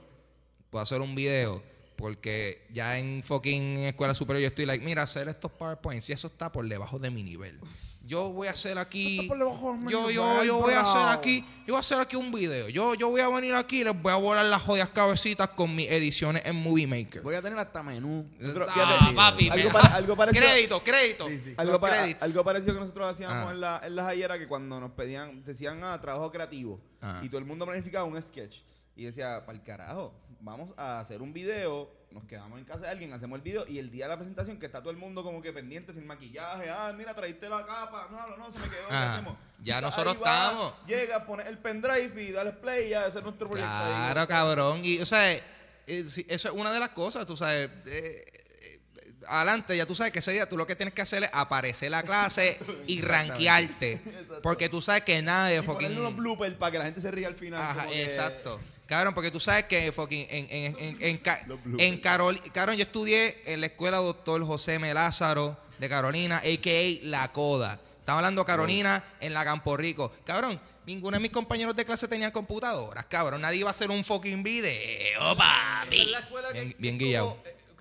puedo hacer un video. Porque ya en fucking escuela superior yo estoy like, mira, hacer estos PowerPoints y eso está por debajo de mi nivel. Yo voy a hacer aquí. Yo, yo, yo voy a hacer aquí. Yo voy a hacer aquí un video. Yo, yo voy a venir aquí y les voy a volar las joyas cabecitas con mis ediciones en Movie Maker. Voy a tener hasta menú. Nosotros- Ah, fíjate, papi, algo, me- pare- algo parecido. Crédito, crédito. Algo, algo parecido que nosotros hacíamos Ah. en, la, en las ayeras que cuando nos pedían, decían ah, trabajo creativo Ah. y todo el mundo planificaba un sketch y decía, para el carajo, vamos a hacer un video, nos quedamos en casa de alguien, hacemos el video y el día de la presentación que está todo el mundo como que pendiente, sin maquillaje, ah, mira, traíste la capa, no, no, no, se me quedó, ¿qué hacemos? ya Ahí nosotros va, estamos. Llega, pone el pendrive y dale play y ya, ese es nuestro proyecto. ahí. Claro, cabrón. Y, o sea, eh, sí, eso es una de las cosas, tú sabes. eh, eh, adelante, ya tú sabes que ese día tú lo que tienes que hacer es aparecer la clase y rankearte. Porque tú sabes que nadie Y fucking. bloopers para que la gente se ría al final. Ajá, que- exacto. Cabrón, porque tú sabes que fucking en, en, en, en, Carol, cabrón, yo estudié en la escuela doctor José M. Lázaro de Carolina, a.k.a. La Coda. Estamos hablando Carolina en la Campo Rico. Cabrón, ninguno de mis compañeros de clase tenían computadoras, cabrón. Nadie iba a hacer un fucking video, papi. es la escuela que Bien, bien guillado.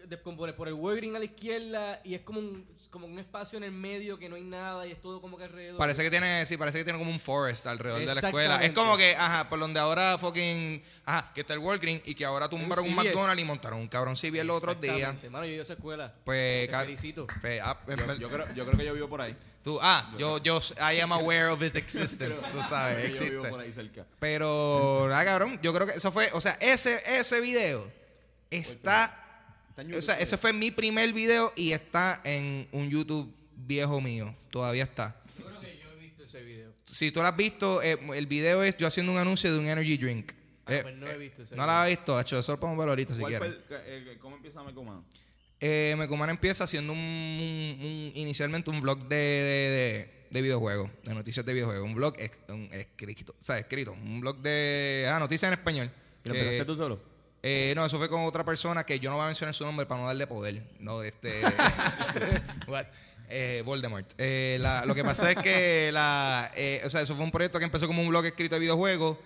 De- como por, el Walgreen a la izquierda y es como un, como un espacio en el medio que no hay nada y es todo como que alrededor. Parece que tiene, sí, parece que tiene como un forest alrededor de la escuela. Es como que, ajá, por donde ahora fucking, ajá, que está el Walgreen y que ahora tumbaron un, CVS. McDonald's y montaron un cabrón CBS los otros días. Mano, yo he ido a esa escuela. Pues, Te felicito. pues, ah, Yo, yo creo, yo creo que yo vivo por ahí. Tú, ah, yo, yo, I am aware of its existence, tú sabes, Yo vivo existe. por ahí cerca. Pero, nada, cabrón, yo creo que eso fue, o sea, ese, ese video está, Está en o YouTube, sea, ese fue mi primer video y está en un YouTube viejo mío, todavía está. Yo creo que yo he visto ese video. Si tú lo has visto, eh, el video es yo haciendo un anuncio de un energy drink. Ah, Eh, pues no he visto ese no video. la has visto, hecho, eso lo podemos ver ahorita si ¿Cuál fue quieres. eh, ¿Cómo empieza Meco Humano? Eh, Mecumana empieza haciendo un, un- un- inicialmente un blog de, de, de- de videojuegos, de noticias de videojuegos. Un blog un escrito, o sea, escrito. Un blog de ah, noticias en español. ¿Y lo que- empezaste tú solo? Eh, no, eso fue con otra persona que yo no voy a mencionar su nombre para no darle poder. No, este. What? Eh, Voldemort. Eh, la- lo que pasa es que la, eh, o sea, eso fue un proyecto que empezó como un blog escrito de videojuegos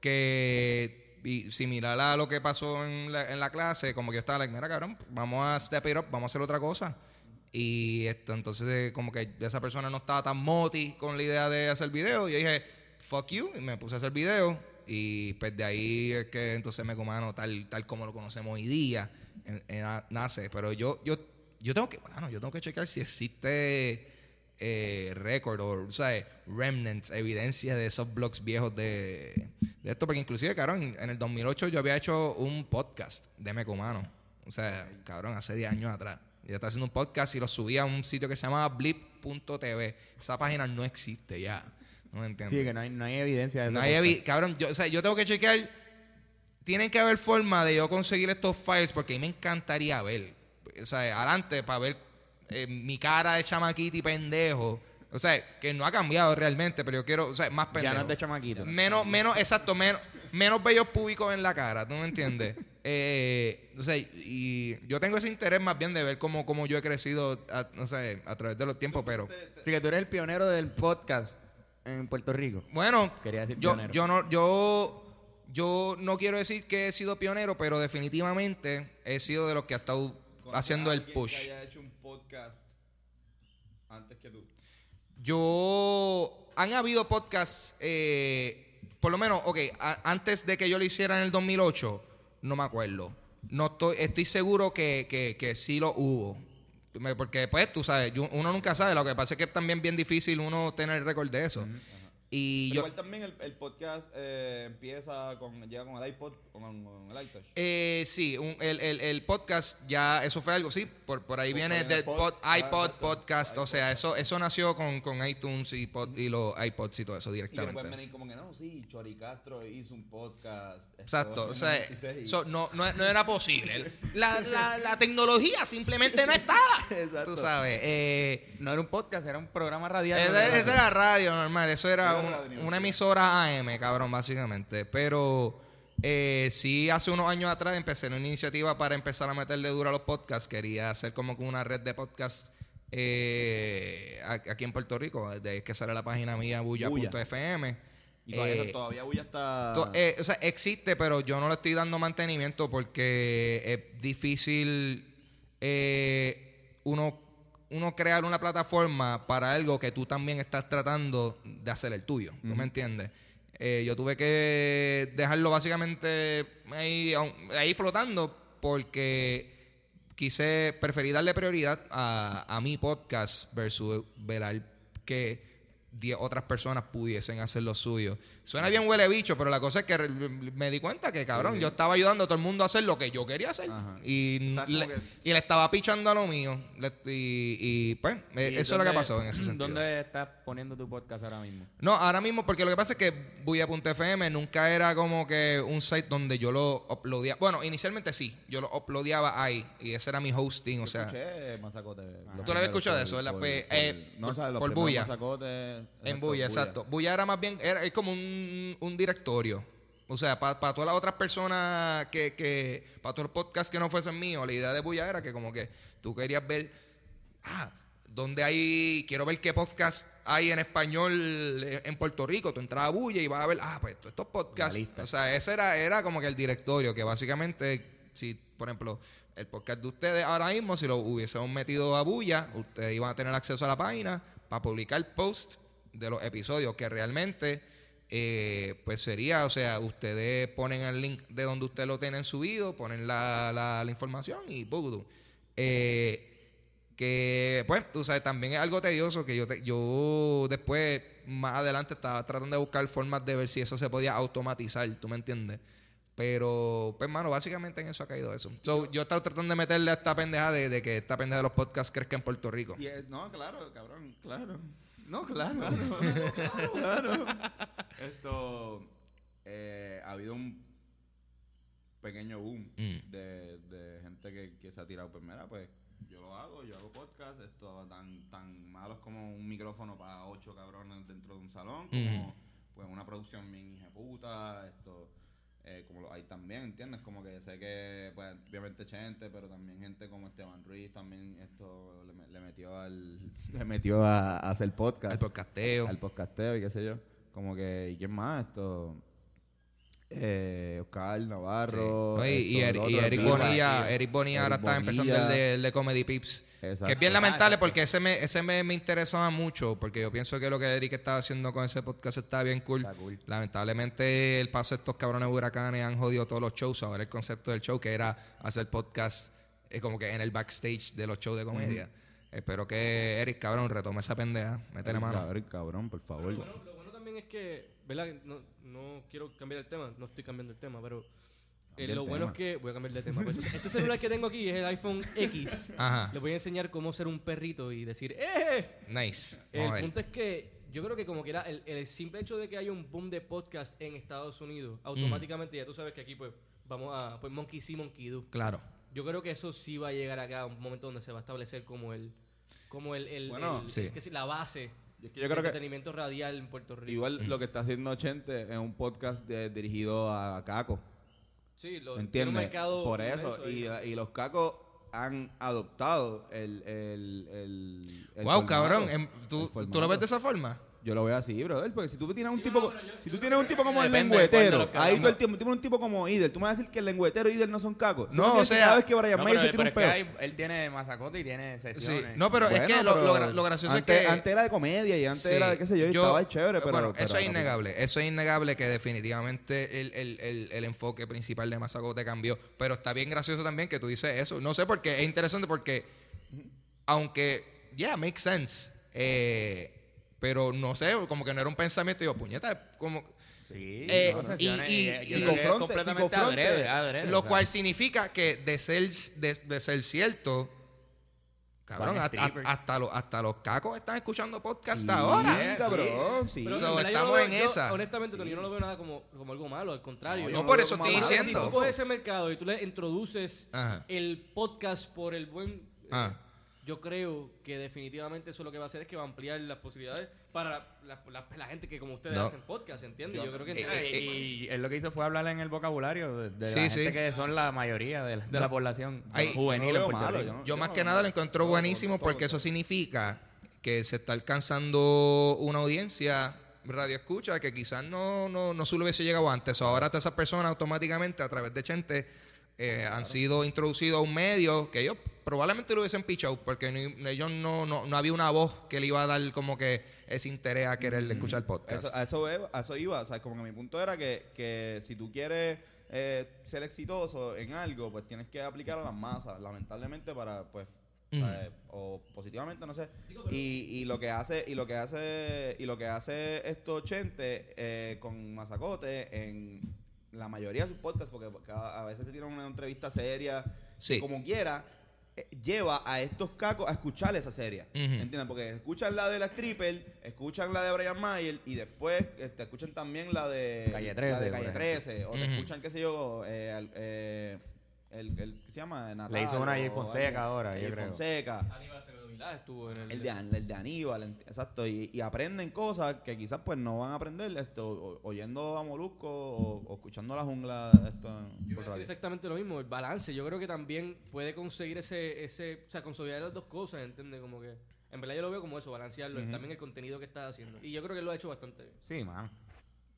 que y similar a lo que pasó en la, en la clase, como que yo estaba like, mira cabrón, vamos a step it up, vamos a hacer otra cosa. Y esto, entonces eh, como que esa persona no estaba tan moti con la idea de hacer video. Y yo dije, fuck you, y me puse a hacer video. Y pues de ahí es que entonces me comano tal, tal como lo conocemos hoy día, en- nace. Pero yo, yo, yo tengo que, bueno, yo tengo que checar si existe eh, récord o, sea, remnants, evidencia de esos blogs viejos de, de esto. Porque inclusive, cabrón, en el 2008 yo había hecho un podcast de Mecumano. O sea, cabrón, hace 10 años atrás. Yo estaba haciendo un podcast y lo subía a un sitio que se llamaba blip.tv. Esa página no existe ya. No me entiendes. Sí, que no hay, no hay evidencia de No hay evi- cabrón, yo, o sea, yo tengo que chequear. Tienen que haber forma de yo conseguir estos files porque a mí me encantaría ver. O sea, adelante para ver eh, mi cara de chamaquito y pendejo. O sea, que no ha cambiado realmente, pero yo quiero, o sea, más pendejo. Ya no es de chamaquito. Menos, menos, exacto, menos, menos bellos públicos en la cara, ¿tú me entiendes? eh, o sea, y yo tengo ese interés más bien de ver cómo, cómo yo he crecido, a, no sé, a través de los tiempos, pero... Así que tú eres el pionero del podcast en Puerto Rico. Bueno, Quería decir yo, pionero. yo no, yo, yo no quiero decir que he sido pionero, pero definitivamente he sido de los que ha estado ¿Conoces haciendo el push. que haya hecho un podcast antes que tú? Yo han habido podcasts, eh, por lo menos, ok, a- antes de que yo lo hiciera en el 2008, no me acuerdo. No estoy, estoy seguro que, que, que sí lo hubo. Porque pues tú sabes, uno nunca sabe. Lo que pasa es que es también bien difícil uno tener récord de eso. Y Pero yo, igual también el, el podcast eh, empieza con, llega con el iPod, con, con el iTouch. Eh, sí, un- el, el, el podcast ya, eso fue algo, sí, por, por ahí Por- viene por el de pod- pod- ah, iPod podcast, o sea, eso eso nació con, con iTunes y, pod- y los iPods y todo eso Y que después directamente. venir como que no, sí, Chori Castro hizo un podcast. Exacto, o sea, 96. eso no, no, no era posible. La, la, la tecnología simplemente no estaba. Exacto. Tú sabes, eh, No era un podcast, era un programa radial. esa, esa era radio normal, eso era Era un- radio, una emisora AM, cabrón, básicamente. Pero eh, sí, hace unos años atrás empecé una iniciativa para empezar a meterle duro a los podcasts. Quería hacer como que una red de podcasts eh, aquí en Puerto Rico. De ahí es que sale la página mía, bulla.fm. Y todavía, Eh, todavía Bulla está. To- eh, o sea, existe, pero yo no le estoy dando mantenimiento porque es difícil eh, uno, uno crear una plataforma para algo que tú también estás tratando de hacer el tuyo. ¿Tú me entiendes? Eh, yo tuve que dejarlo básicamente ahí, ahí flotando porque quise, preferí darle prioridad a, a mi podcast versus velar que 10 otras personas pudiesen hacer lo suyo. Suena bien huele bicho, pero la cosa es que me di cuenta que, cabrón, yo estaba ayudando a todo el mundo a hacer lo que yo quería hacer. Ajá. Y, le, que- y le estaba pichando a lo mío. Le- y, y, pues, eh, ¿Y eso es lo que pasó en ese sentido. ¿Dónde estás poniendo tu podcast ahora mismo? No, ahora mismo, porque lo que pasa es que Buya.fm nunca era como que un site donde yo lo uploadía. Bueno, inicialmente sí, yo lo uploadaba ahí y ese era mi hosting, o sea. escuché Mazacote. Tú lo habías escuchado de eso, por- por- eh, no, los por. Mazacote, En Bulla, exacto. Bulla era más bien, era, es como un, un directorio. O sea, para todas las otras personas que, que para todos los podcasts que no fuesen míos, la idea de Bulla era que como que tú querías ver, ah, ¿dónde hay, quiero ver qué podcast hay en español en en Puerto Rico? Tú entras a Bulla y vas a ver, ah, pues estos podcasts. O sea, ese era, era como que el directorio, que básicamente, si, por ejemplo, el podcast de ustedes ahora mismo, si lo hubiésemos metido a Bulla, ustedes iban a tener acceso a la página para publicar post de los episodios, que realmente, eh, pues sería, o sea, ustedes ponen el link de donde ustedes lo tienen subido, ponen la, la, información y ¡bugudu! Eh, que pues tú sabes también es algo tedioso que yo te- yo después más adelante estaba tratando de buscar formas de ver si eso se podía automatizar tú me entiendes pero pues mano básicamente en eso ha caído eso So, yo he estado tratando de meterle a esta pendeja de, de que esta pendeja de los podcasts crezca en Puerto Rico no, claro, cabrón, claro. No, claro. Claro, claro. Esto. eh, ha habido un pequeño boom Mm. de, de gente que, que se ha tirado. Pues mira, pues yo lo hago, yo hago podcast. Esto tan, tan malos como un micrófono para ocho cabrones dentro de un salón. Como Ujú. pues una producción bien hija puta. Esto. Eh, como lo hay también, ¿entiendes? Como que sé que, pues, obviamente Chente, pero también gente como Esteban Ruiz también esto le, me- le metió al le metió a, a hacer podcast. Al podcasteo. Al podcasteo y qué sé yo. Como que, ¿y quién más? Esto... Eh, Oscar Sí. Navarro. No, y, Eric Bonilla, sí. Eric Bonilla ahora está empezando el de, el de Comedy Pips. Que es Exacto. bien lamentable Ah, porque ese me, ese me, me interesaba mucho, porque yo pienso que lo que Eric estaba haciendo con ese podcast está bien cool. Está cool. Lamentablemente el paso de estos cabrones huracanes han jodido todos los shows. Ahora el concepto del show que era hacer podcast eh, como que en el backstage de los shows de comedia. Espero que Eric, cabrón, retome esa pendeja. Métele mano. Eric, cabrón, por favor. Lo bueno, lo bueno también es que, ¿verdad? No, no quiero cambiar el tema, no estoy cambiando el tema, pero eh, lo bueno es que voy a cambiar de tema. Pues, este celular que tengo aquí es el iPhone X. Ajá. Les voy a enseñar cómo ser un perrito y decir, ¡eh! Nice. El Vamos a ver. punto es que yo creo que como que era el, el simple hecho de que haya un boom de podcast en Estados Unidos, automáticamente ya tú sabes que aquí pues vamos a pues Monkey See, Monkey Do. Claro. Yo creo que eso sí va a llegar acá a un momento donde se va a establecer como el como el, el, Bueno, el- sí. el- que sí, la base Y es que yo del creo que entretenimiento radial en Puerto Rico. igual lo que está haciendo Chente es un podcast de- dirigido a Caco. Sí, lo, un ¿Entiendes? mercado Por eso. Y, y los cacos han adoptado el. el, el, el wow, formato. cabrón. em, El ¿tú. ¿Tú lo ves de esa forma? Yo lo veo así, brother, porque si tú tienes un Sí, tipo, no, co- pero yo- si yo tú tienes un tipo como el lengüetero, ahí todo el tiempo, tú tienes un tipo como Idel, tú me vas a decir que el lengüetero y Idel no son cacos. No, ¿Tú o sea- cada vez que Brian No, se pero un es que peo. hay- él tiene masacote y tiene Sí. sesiones. No, pero es que lo, lo lo gracioso antes, es que... antes era de comedia y antes Sí, era de qué sé yo, y estaba chévere, pero... Bueno, pero eso es no, innegable. Eso es innegable que definitivamente el, el, el, el enfoque principal de Mazacote cambió. Pero está bien gracioso también que tú dices eso. No sé por qué. Es interesante porque, aunque, yeah, makes sense. Eh, pero no sé, como que no era un pensamiento. Digo, puñeta, como... Sí, Eh, no, y- sesiones, y- yo y creo que es Fronte- completamente adrede, adrede, Lo o sea. cual significa que de ser, de, de ser cierto, cabrón, hasta, hasta, los, hasta los cacos están escuchando podcast Sí, ahora. cabrón, sí. Pero, So, yo estamos veo- en yo, esa. honestamente, Tony, yo no lo veo nada como, como algo malo, al contrario. No, Yo yo No, no por eso estoy malo. Si tú diciendo. coges ese mercado y tú le introduces Ajá. el podcast por el buen... eh, Ah. Yo creo que definitivamente eso lo que va a hacer es que va a ampliar las posibilidades para la, la- la gente que como ustedes No. hacen podcast, ¿entiendes? Yo, creo que... Eh, Ah, eh, y, él lo que hizo fue hablar en el vocabulario de, de Sí, la sí. gente que son la mayoría de la, de la población Ay, juvenil yo no malo, yo no- Yo más no que nada lo Todo, buenísimo todo, porque eso significa que se está alcanzando una audiencia radio escucha que quizás no, no, no se lo hubiese llegado antes. Ahora todas esas personas automáticamente a través de Chente eh, han sido introducidos a un medio que ellos probablemente lo hubiesen pichado porque ni- ellos no, no, no había una voz que le iba a dar como que ese interés a querer escuchar podcast. Eso, a, eso, a eso iba. O sea, como que mi punto era que, que si tú quieres eh, ser exitoso en algo, pues tienes que aplicar a las masas, lamentablemente, para, pues, eh, o positivamente, no sé. Y, y lo que hace, y lo que hace, y lo que hace esto Chente eh, con Mazacote en la mayoría de sus podcasts, porque a veces se tiran una entrevista seria, Sí. como quiera, lleva a estos cacos a escuchar esa serie. Ujú. ¿Entiendes? Porque escuchan la de la Stripper, escuchan la de Brian Mayer y después este, escuchan también la de Calle la 13, de por Calle ejemplo. 13. O te escuchan, qué sé yo, eh, al- eh, el, el, ¿qué se llama? Natal, Le hizo una a o Jay Fonseca ahora, Jay. Fonseca. Aníbal Acevedo Vilá estuvo en el... El de, An- el de Aníbal, exacto, y, y aprenden cosas que quizás pues no van a aprender esto, oyendo a Molusco o, o escuchando a la jungla esto en- Yo por voy a decir radio. exactamente lo mismo, el balance. Yo creo que también puede conseguir ese, ese, o sea, consolidar las dos cosas, ¿entiendes? Como que, en verdad yo lo veo como eso, balancearlo, también el contenido que estás haciendo. Y yo creo que lo ha hecho bastante bien. Sí, man.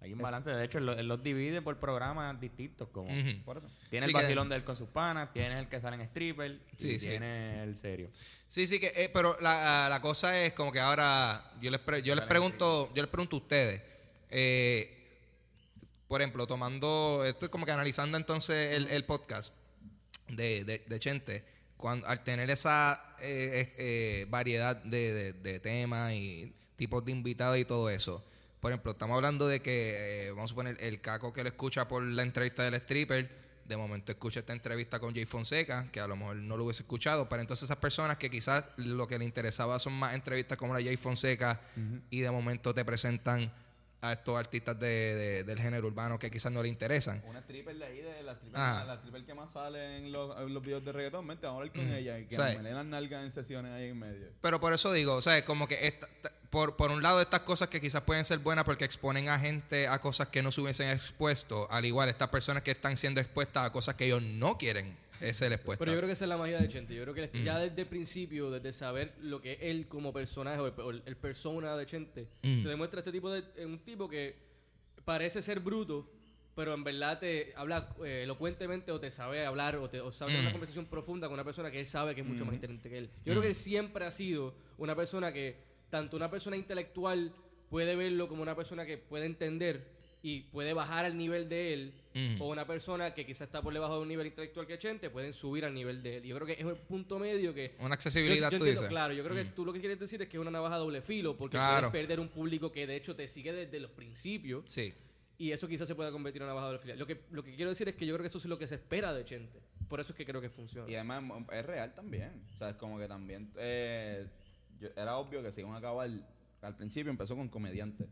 Hay un balance. De hecho, él, lo- él los divide por programas distintos. Como Ujú. Por eso. Tiene Sí el que- vacilón de él con sus panas, tiene el que sale en stripper Sí, y sí. tiene el serio. Sí, sí, que, eh, pero la, la cosa es como que ahora yo les, pre- yo les pregunto, yo les pregunto a ustedes, eh, por ejemplo, tomando, estoy como que analizando entonces el, el podcast de, de, de Chente, cuando, al tener esa eh, eh, eh, variedad de, de- de temas y tipos de invitados y todo eso. Por ejemplo, estamos hablando de que, eh, vamos a poner, el caco que lo escucha por la entrevista del stripper, de momento escucha esta entrevista con Jay Fonseca, que a lo mejor no lo hubiese escuchado, pero entonces esas personas que quizás lo que le interesaba son más entrevistas como la Jay Fonseca y de momento te presentan a estos artistas de, de- del género urbano que quizás no le interesan. Una stripper de ahí, de la stripper, la stripper que más sale en los, en los videos de reggaetón. Vente, vamos a hablar con ella y que meleen las nalgas en sesiones ahí en medio. Pero por eso digo, o sea, como que esta- ta- por, por un lado, estas cosas que quizás pueden ser buenas porque exponen a gente a cosas que no se hubiesen expuesto, al igual estas personas que están siendo expuestas a cosas que ellos no quieren eh, ser expuestas. Pero yo creo que esa es la magia de Chente. Yo creo que ya desde el principio, desde saber lo que es él como personaje o el, persona de Chente, Mm. te demuestra este tipo de. Un tipo que parece ser bruto, pero en verdad te habla eh, elocuentemente o te sabe hablar o, te, o sabe tener una Mm. conversación profunda con una persona que él sabe que es mucho más inteligente que él. Yo creo que él siempre ha sido una persona que, tanto una persona intelectual puede verlo como una persona que puede entender y puede bajar al nivel de él, Mm. o una persona que quizás está por debajo de un nivel intelectual que Chente, pueden subir al nivel de él. Yo creo que es un punto medio que... Una accesibilidad, Yo- yo tú entiendo, dices. Claro, yo creo que tú lo que quieres decir es que es una navaja doble filo, porque Claro. puedes perder un público que de hecho te sigue desde los principios, Sí. y eso quizás se pueda convertir en una navaja a doble filo. Lo que, lo que quiero decir es que yo creo que eso es lo que se espera de Chente. Por eso es que creo que funciona. Y además es real también. O sea, es como que también eh, yo- era obvio que se iban a acabar. Al principio empezó con comediantes.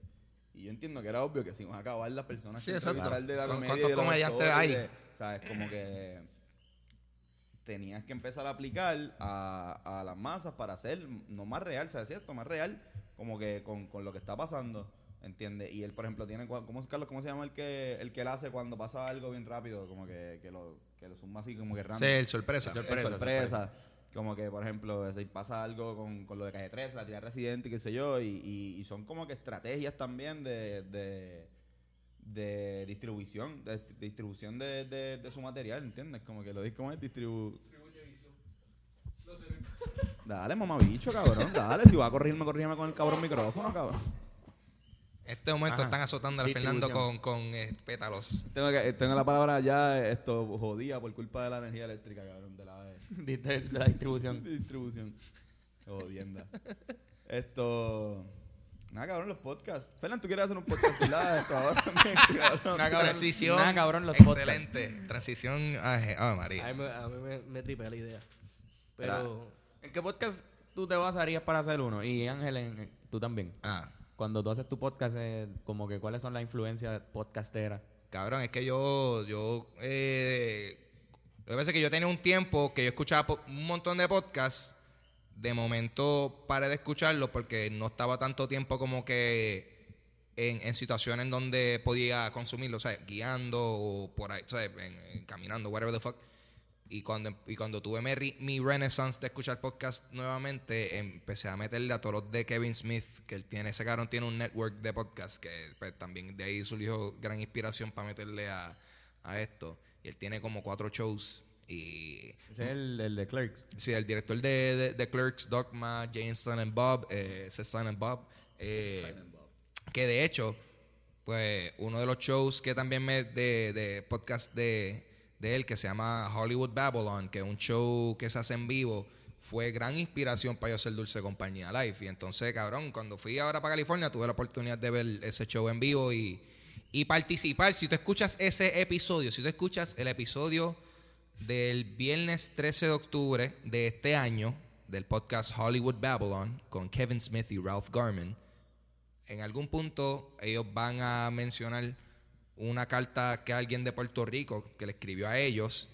Y yo entiendo que era obvio que se iban a acabar las personas Sí, que exacto. de la ¿Con comedia. cuántos comediantes hay? de- ¿Sabes? Como que tenías que empezar a aplicar a, a las masas para hacer no más real, ¿sabes cierto? Más real, como que con, con lo que está pasando. ¿Entiendes? Y él, por ejemplo, tiene. ¿Cómo, Carlos, ¿cómo se llama el que el que él hace cuando pasa algo bien rápido? Como que, que lo, que lo suma así, como que Sí, random. el sorpresa. El sorpresa, Sorpresa, sorpresa. Como que, por ejemplo, si pasa algo con, con lo de Calle 13, la tira Residente y qué sé yo, y, y- y son como que estrategias también de, de, de distribución, de, de distribución de, de, de su material, ¿entiendes? Como que lo dices como es distribu... Dale, mamabicho, cabrón, dale. Si va a corregirme, corrígeme con el cabrón micrófono, cabrón. En este momento Ajá. están azotando a Fernando con, con eh, pétalos. Tengo, que, tengo la palabra ya, esto, jodida por culpa de la energía eléctrica, cabrón, de la vez. Diste la distribución. De distribución. Jodienda. Esto. Nada, cabrón, los podcasts. Fernan, ¿tú quieres hacer un podcast ¿verdad? Esto ahora también, cabrón. Una cabrón. Transición. Nada, cabrón, los excelente. Transición. Ay, ay, A María. mí, me, a mí me, me tripea la idea. Pero... ¿En qué podcast tú te basarías para hacer uno? Y Ángel, en- tú también. Ah, Cuando tú haces tu podcast, eh, como que cuáles son las influencias podcasteras. cabrón, es que yo. yo eh, lo que pasa es que yo tenía un tiempo que yo escuchaba un montón de podcasts. De momento paré de escucharlos porque no estaba tanto tiempo como que en, en situaciones donde podía consumirlo, o sea, guiando o por ahí, o sea, en- caminando, whatever the fuck. Y cuando, y cuando tuve mi, re- mi renaissance de escuchar podcast nuevamente, empecé a meterle a todos los de Kevin Smith, que él tiene, ese cabrón tiene un network de podcast, que pues, también de ahí surgió gran inspiración para meterle a, a esto. Y él tiene como cuatro shows. Y Ese es el, el de Clerks. Sí, el director de, de, de Clerks, Dogma, James Silent Bob, eh, Silent Bob, eh, que de hecho, pues uno de los shows que también me de, de podcast de, de él que se llama Hollywood Babylon, que es un show que se hace en vivo, fue gran inspiración para yo ser Dulce Compañía Live. Y entonces, cabrón, cuando fui ahora para California, tuve la oportunidad de ver ese show en vivo y, y participar. Si tú escuchas ese episodio, si tú escuchas el episodio del viernes 13 de octubre de este año, del podcast Hollywood Babylon, con Kevin Smith y Ralph Garman, en algún punto ellos van a mencionar una carta que alguien de Puerto Rico que le escribió a ellos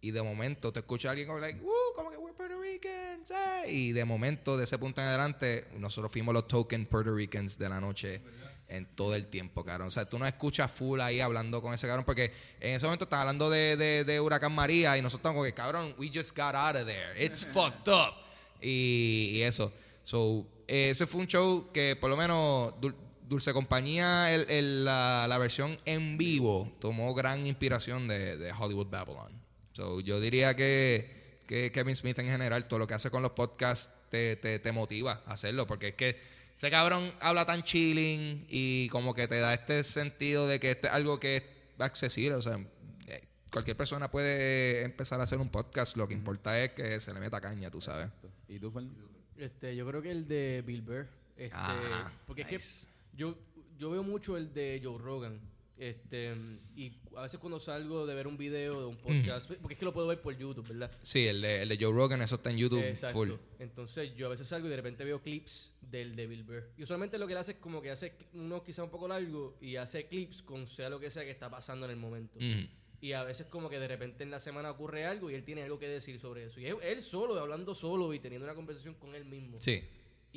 y de momento te escucha alguien como like, "Woo, como que we're Puerto Ricans, eh", y de momento de ese punto en adelante nosotros fuimos los token Puerto Ricans de la noche en todo el tiempo, cabrón. O sea, tú no escuchas full ahí hablando con ese cabrón porque en ese momento estás hablando de, de, de Huracán María y nosotros estamos como que, cabrón, we just got out of there. It's fucked up. Y, y eso. So, eh, ese fue un show que por lo menos Dulce Compañía, el- el- la, la versión en vivo, tomó gran inspiración de, de Hollywood Babylon. So, yo diría que, que Kevin Smith en general, todo lo que hace con los podcasts te, te, te motiva a hacerlo, porque es que ese cabrón habla tan chilling y como que te da este sentido de que este es algo que es accesible, o sea, eh, cualquier persona puede empezar a hacer un podcast, lo que importa es que se le meta caña, tú sabes. ¿Y tú, Fernan? Este, yo creo que el de Bill Burr. Este, Ah, porque nice. es que yo, yo veo mucho el de Joe Rogan. Este, y a veces cuando salgo de ver un video de un podcast, porque es que lo puedo ver por YouTube, ¿verdad? Sí, el de, el de Joe Rogan, eso está en YouTube Exacto. full. Entonces yo a veces salgo y de repente veo clips del de Bill Burr. Y usualmente lo que él hace es como que hace uno quizá un poco largo y hace clips con sea lo que sea que está pasando en el momento. Ujú. Y a veces como que de repente en la semana ocurre algo y él tiene algo que decir sobre eso. Y él, él solo, hablando solo y teniendo una conversación con él mismo. Sí.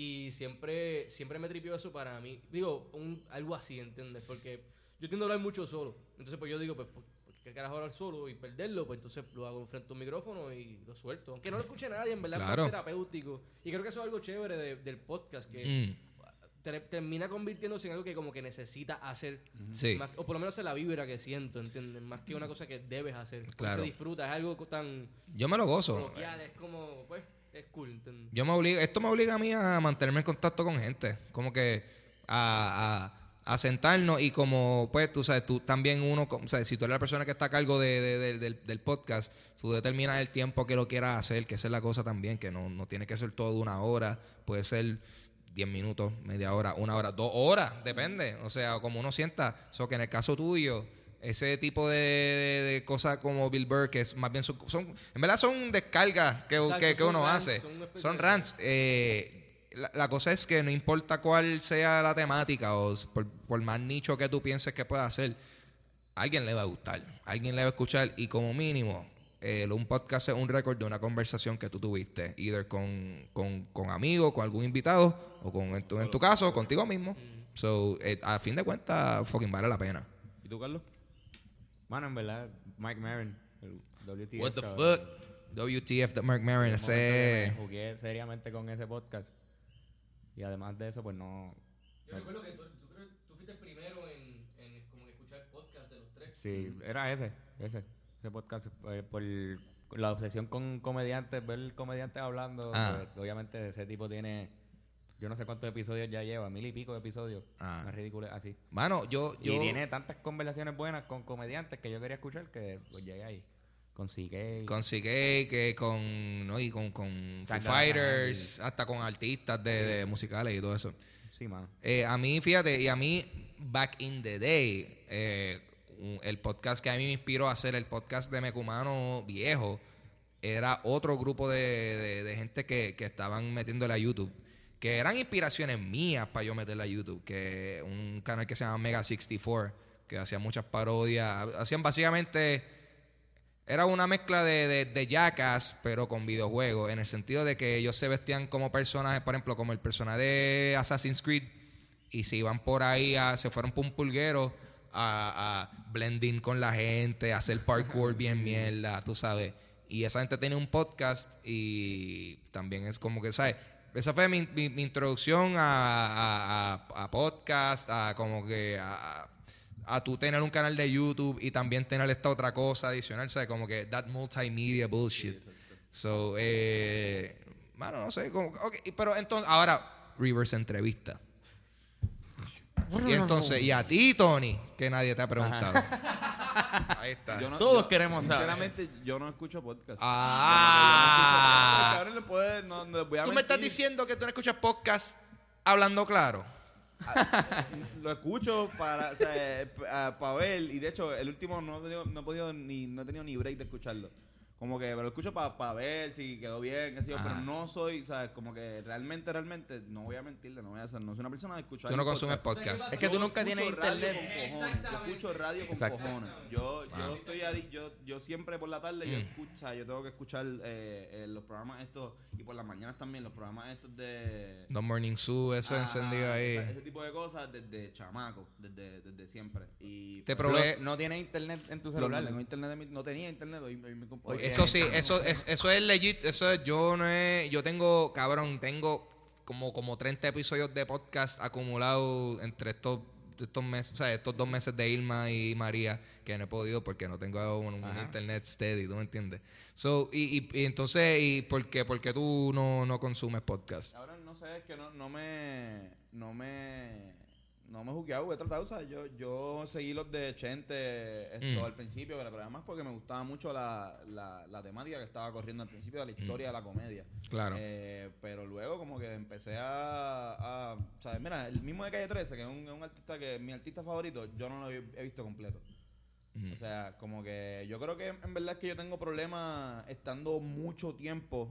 Y siempre, siempre me tripió eso para mí. Digo, un, algo así, ¿entiendes? Porque yo tiendo a hablar mucho solo. Entonces, pues yo digo, pues, ¿por qué carajo hablar solo y perderlo? Pues entonces lo hago frente a un micrófono y lo suelto. Aunque no lo escuche nadie, en verdad Claro. es terapéutico. Y creo que eso es algo chévere de- del podcast, que Mm, ter- termina convirtiéndose en algo que como que necesitas hacer. Sí. Más- o por lo menos es la vibra que siento, ¿entiendes? Más que una cosa que debes hacer. Claro. se disfruta, es algo tan Yo me lo gozo. coloquial, es como, pues, es. Yo me obligo, esto me obliga a mí a mantenerme en contacto con gente, como que a, a, sentarnos y como pues tú sabes, tú también uno, o sea, si tú eres la persona que está a cargo de, de- de- del, del podcast, tú determinas el tiempo que lo quieras hacer, que esa es la cosa también, que no, no tiene que ser todo una hora, puede ser 10 minutos, media hora, una hora, dos horas, depende, o sea, como uno sienta, so que en el caso tuyo ese tipo de, de- de cosas como Bill Burr, que es más bien son, son- en verdad son descargas que, Exacto, que- que son uno rants, hace. son Son rants. eh, la, la cosa es que no importa cuál sea la temática o por, por más nicho que tú pienses que pueda hacer, a alguien le va a gustar, a alguien le va a escuchar y como mínimo eh, un podcast es un récord de una conversación que tú tuviste, either con, con, con amigos, con algún invitado o con, en tu, en tu caso, contigo mismo. So, eh, a fin de cuentas, fucking vale la pena. ¿Y tú, Carlos? Mano, en verdad, Mike Maron, el WTF. What the cabrón. fuck? WTF de Mark que ese... me jugué seriamente con ese podcast. Y además de eso, pues no. Yo recuerdo que tú, tú, creo- tú fuiste el primero en, en como que escuchar podcast de los tres. Sí, era ese, ese. Ese podcast, eh, por la obsesión con comediantes, ver comediantes hablando. Ah. pues, obviamente, ese tipo tiene. Yo no sé cuántos episodios ya lleva, mil y pico de episodios. Ah. Una ridícula así. Mano, yo... yo Y tiene tantas conversaciones buenas con comediantes que yo quería escuchar que pues llegué ahí. Con CK. Con CK, que con, ¿no? y con, con Foo Fighters, hasta con artistas de, de musicales y todo eso. Sí, mano. Eh, a mí, fíjate, y a mí, back in the day, eh, el podcast que a mí me inspiró a hacer el podcast de Mecumano viejo, era otro grupo de, de- de gente que, que estaban metiéndole a YouTube. Que eran inspiraciones mías para yo meterle a YouTube. Que un canal que se llama Mega 64, que hacía muchas parodias. Hacían básicamente era una mezcla de, de, de Jackass, pero con videojuegos, en el sentido de que ellos se vestían como personajes, por ejemplo, como el personaje de Assassin's Creed, y se iban por ahí, a, se fueron por un pulguero a, a blending con la gente, a hacer parkour bien mierda, tú sabes. Y esa gente tiene un podcast y también es como que, ¿sabes? Esa fue mi, mi- mi introducción a, a, a- podcast, a como que a, a tú tener un canal de YouTube y también tener esta otra cosa adicional, ¿sabes? Como que that multimedia bullshit. So, eh, bueno, no sé, como, pero entonces, ahora, reverse entrevista. Y entonces, y a ti, Tony, que nadie te ha preguntado. Ahí está. Yo no- Todos yo- queremos saber. Sinceramente, yo no escucho podcast. Ah. Cabrón, le puede- no, no les voy a ¿Tú me estás mentir. diciendo que tú no escuchas podcast hablando claro? Lo escucho para, o sea, para ver. Y de hecho, el último no he, no he podido ni, no he tenido ni break de escucharlo. Como que me lo escucho para ver si quedó bien, qué sé yo, Ajá. pero no soy, o sea, como que realmente, realmente, no voy a mentirle, no voy a hacer, no soy una persona de escuchar. Tú no consumes podcast. podcast. Es que tú Yo nunca tienes internet. Yo escucho radio con cojones. Yo, yo Ah. estoy adi- yo, yo siempre por la tarde yo Mm. escucho, sea, yo tengo que escuchar eh, eh, los programas estos y por las mañanas también los programas estos de No Morning Zoo, eso Ajá, encendido ahí. Ese tipo de cosas desde chamaco, desde, desde siempre. Y Te pues, probé- no tienes internet en tu lo- celular. no tengo internet de mi- no tenía internet hoy, hoy me Eso sí, eso es, eso es legit, eso es, yo no es, yo tengo, cabrón, tengo como, como 30 episodios de podcast acumulados entre estos, estos meses, o sea, estos dos meses de Irma y María, que no he podido porque no tengo un, internet steady, ¿tú me entiendes? So, y, y, y entonces, ¿y por qué, por qué tú no, no consumes podcast? Ahora no sé, es que no, no me. No me. No me he juzgado, he tratado, o sea, yo, yo seguí los de Chente esto Mm. al principio, pero además porque me gustaba mucho la, la, la temática que estaba corriendo al principio de la historia de la comedia. Claro. Eh, pero luego como que empecé a, a ¿sabes? Mira, el mismo de Calle 13, que es un, es un artista que mi artista favorito, yo no lo he, he visto completo. Mm. O sea, como que yo creo que en verdad es que yo tengo problemas estando mucho tiempo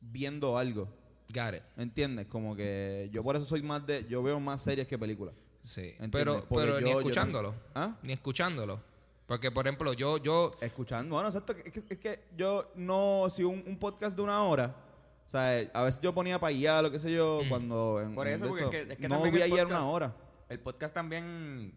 viendo algo. Got it. ¿Entiendes? Como que yo por eso soy más de... Yo veo más series que películas. Sí. ¿Entiendes? Pero, Porque pero yo- ni yo escuchándolo. ¿Ah? Ni escuchándolo. Porque, por ejemplo, yo, yo, Escuchando. Bueno, exacto. Es que, es que yo no... Si un, un podcast de una hora... O sea, a veces yo ponía para guiar, lo que sé yo, Mm. cuando en, Por en eso, de porque esto, es que- es que no también voy a el guiar podcast- una hora. El podcast también.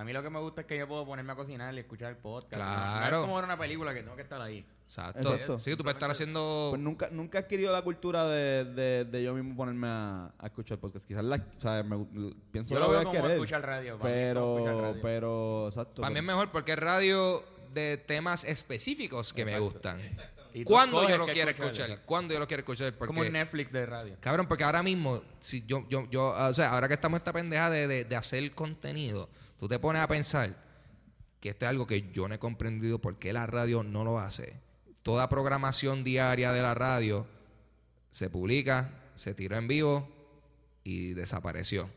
A mí lo que me gusta es que yo puedo ponerme a cocinar y escuchar el podcast. Claro. No es como ver una película que tengo que estar ahí. Exacto. Exacto. Sí, tú puedes estar haciendo... Pues nunca, nunca he adquirido la cultura de, de, de yo mismo ponerme a, a escuchar podcast. Quizás la, o sea, me, pienso Yo que lo voy veo a como querer. escuchar radio. escuchar Pero, radio. pero, exacto. Para mí es mejor porque es radio de temas específicos que me Exacto. gustan. Y tú ¿Cuándo yo lo quiero escuchar. ¿Cuándo yo lo quiero escuchar? Porque, Como un Netflix de radio. Cabrón, porque ahora mismo, si yo, yo, yo, o sea, ahora que estamos en esta pendeja de, de, de hacer contenido, tú te pones a pensar que esto es algo que yo no he comprendido por qué la radio no lo hace. Toda programación diaria de la radio se publica, se tiró en vivo y desapareció.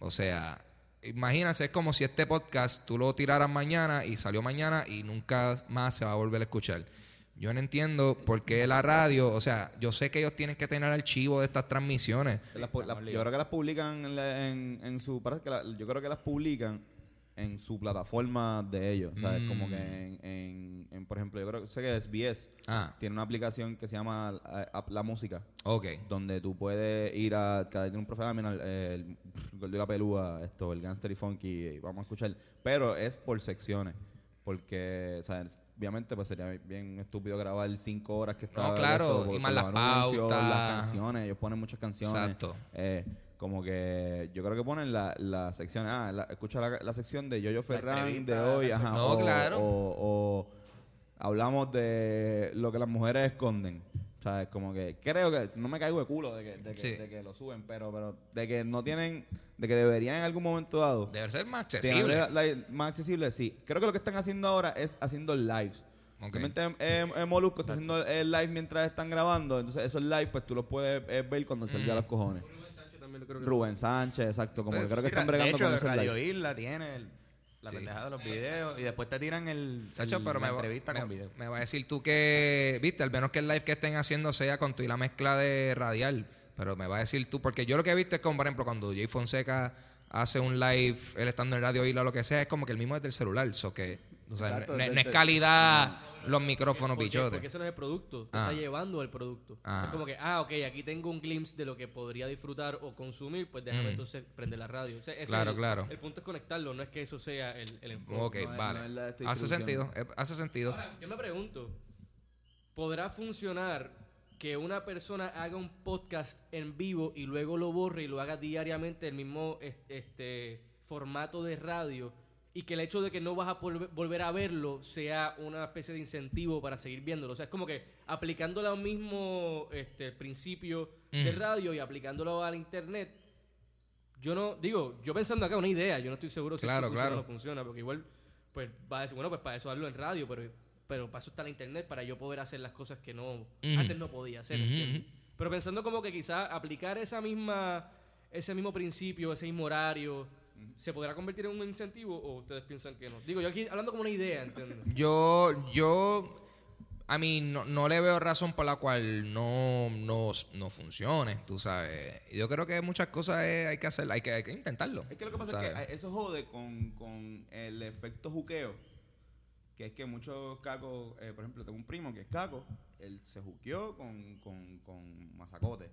O sea, imagínense, es como si este podcast tú lo tiraras mañana y salió mañana y nunca más se va a volver a escuchar. Yo no entiendo por qué la radio, o sea, yo sé que ellos tienen que tener archivo de estas transmisiones. Las pu- las- yo creo que las publican en, la- en, en su. que la- yo creo que las publican en su plataforma de ellos. O sea, es como que en, en, en, por ejemplo, yo creo que sé que SBS Ah, tiene una aplicación que se llama eh, La Música, ok. donde tú puedes ir a. Cada tiene un profesor, mira, el, y la Pelúa, esto, el Gangster y Funky, y vamos a escuchar. Pero es por secciones. Porque, o sea, obviamente, pues sería bien estúpido grabar cinco horas que está. claro, esto, y más las anuncios, pautas. Las canciones, ellos ponen muchas canciones. Exacto. Eh, como que yo creo que ponen la, la sección, ah, la- escucha la, la sección de Yoyo Ferran de hoy, ajá, No, o, claro. o, o hablamos de lo que las mujeres esconden. O sea, es como que creo que no me caigo de culo de que, de que, Sí. de que lo suben, pero, pero de que no tienen, de que deberían en algún momento dado Debe ser más accesible. la- la- más accesible, sí. Creo que lo que están haciendo ahora es haciendo lives. Ok. Realmente eh, eh, Molusco está haciendo el live mientras están grabando, entonces esos live pues tú los puedes eh, ver cuando salga Mm. los cojones. Rubén Sánchez también lo creo que Rubén Sánchez, exacto, como que creo que están bregando de con hecho, ese Radio live. Isla tiene el- la Sí. pendejada de los videos y después te tiran el, Sacho, el- pero la me, va- entrevista me- con video. me va a decir tú que, viste, al menos que el live que estén haciendo sea con tu y la mezcla de radial. Pero me va a decir tú, porque yo lo que he visto es como, por ejemplo, cuando Jay Fonseca hace un live, él estando en Radio o lo que sea, es como que el mismo es del celular. So que, o sea, Exacto, no, no- de- no es calidad los micrófonos, Porque, bichotes. porque ese no es el producto, te Ah. está llevando al producto. Ah. Es como que, ah, ok, aquí tengo un glimpse de lo que podría disfrutar o consumir, pues déjame Mm. entonces prender la radio. O sea, ese Claro, es el, claro. El punto es conectarlo, no es que eso sea el, el enfoque. Ok, No vale. no es la hace sentido, eh, hace sentido. Ahora, yo me pregunto, ¿podrá funcionar que una persona haga un podcast en vivo y luego lo borre y lo haga diariamente el mismo es- este formato de radio y que el hecho de que no vas a volver, a verlo sea una especie de incentivo para seguir viéndolo? O sea, es como que aplicándolo al mismo este, principio de radio y aplicándolo al internet. Yo no, digo, yo pensando acá una idea, yo no estoy seguro si Claro, esto funciona claro. o no funciona, porque igual, pues va a decir, bueno, pues para eso hazlo en radio, pero, pero para eso está la internet, para yo poder hacer las cosas que no antes no podía hacer. Ujú. Pero pensando como que quizás aplicar esa misma, ese mismo principio, ese mismo horario, ¿se podrá convertir en un incentivo o ustedes piensan que no? Digo, yo aquí hablando como una idea, ¿entiendes? Yo, yo, a mí no, no le veo razón por la cual no, no, no funcione, tú sabes. Yo creo que muchas cosas eh, hay que hacer, hay que, hay que intentarlo. Es que lo que pasa ¿sabes? es que eso jode con, con el efecto juqueo. Que es que muchos cacos, eh, por ejemplo, tengo un primo que es caco, él se juqueó con, con, con mazacote.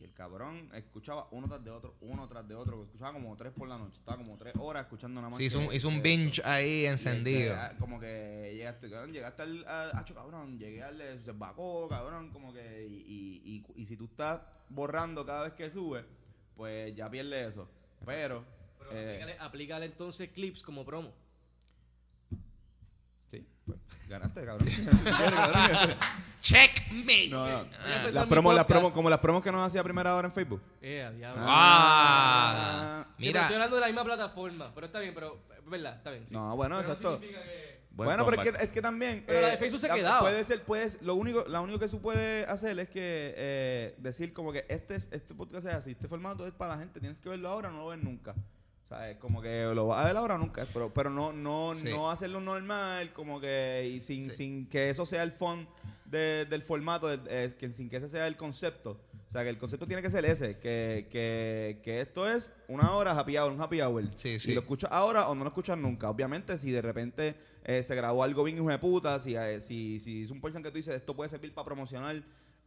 Y el cabrón escuchaba uno tras de otro, uno tras de otro, escuchaba como tres por la noche, estaba como tres horas escuchando nada más. Sí, hizo un, hizo un binge esto. ahí encendido. como que llegaste, cabrón, llegaste al, al hacho, cabrón, llegué al de- se bacó, cabrón, como que, y, y, y, y si tú estás borrando cada vez que sube, pues ya pierdes eso. Pero, Pero eh, aplícale, aplícale entonces clips como promo. sí, pues ganaste, cabrón. Checkmate. no, no. Voy a empezar Las promos, las promos, como las promos que nos hacía primera hora en Facebook. Eh, a diablo. Ah, Sí, pero mira, estoy hablando de la misma plataforma, pero está bien, pero verdad, está bien. sí. No, bueno, Pero no exacto. significa que- Buen bueno, pero es que, es que también. eh, Pero la de Facebook se la- quedaba. Puede ser, puedes, lo único, la único que tú puedes hacer es que eh, decir como que este es, este podcast es así, este formato es para la gente, tienes que verlo ahora, no lo ves nunca. O sea, es como que lo vas a ver ahora o nunca, pero, pero no, no, Sí. no hacerlo normal, como que, y sin, Sí. sin que eso sea el font de- del formato, de- eh, que, sin que ese sea el concepto. O sea, que el concepto tiene que ser ese, que, que, que esto es una hora happy hour, un happy hour. Sí, sí. Y lo escuchas ahora o no lo escuchas nunca. Obviamente, si de repente eh, se grabó algo bien hijo de puta, si, eh, si, si es un portion que tú dices, esto puede servir para promocionar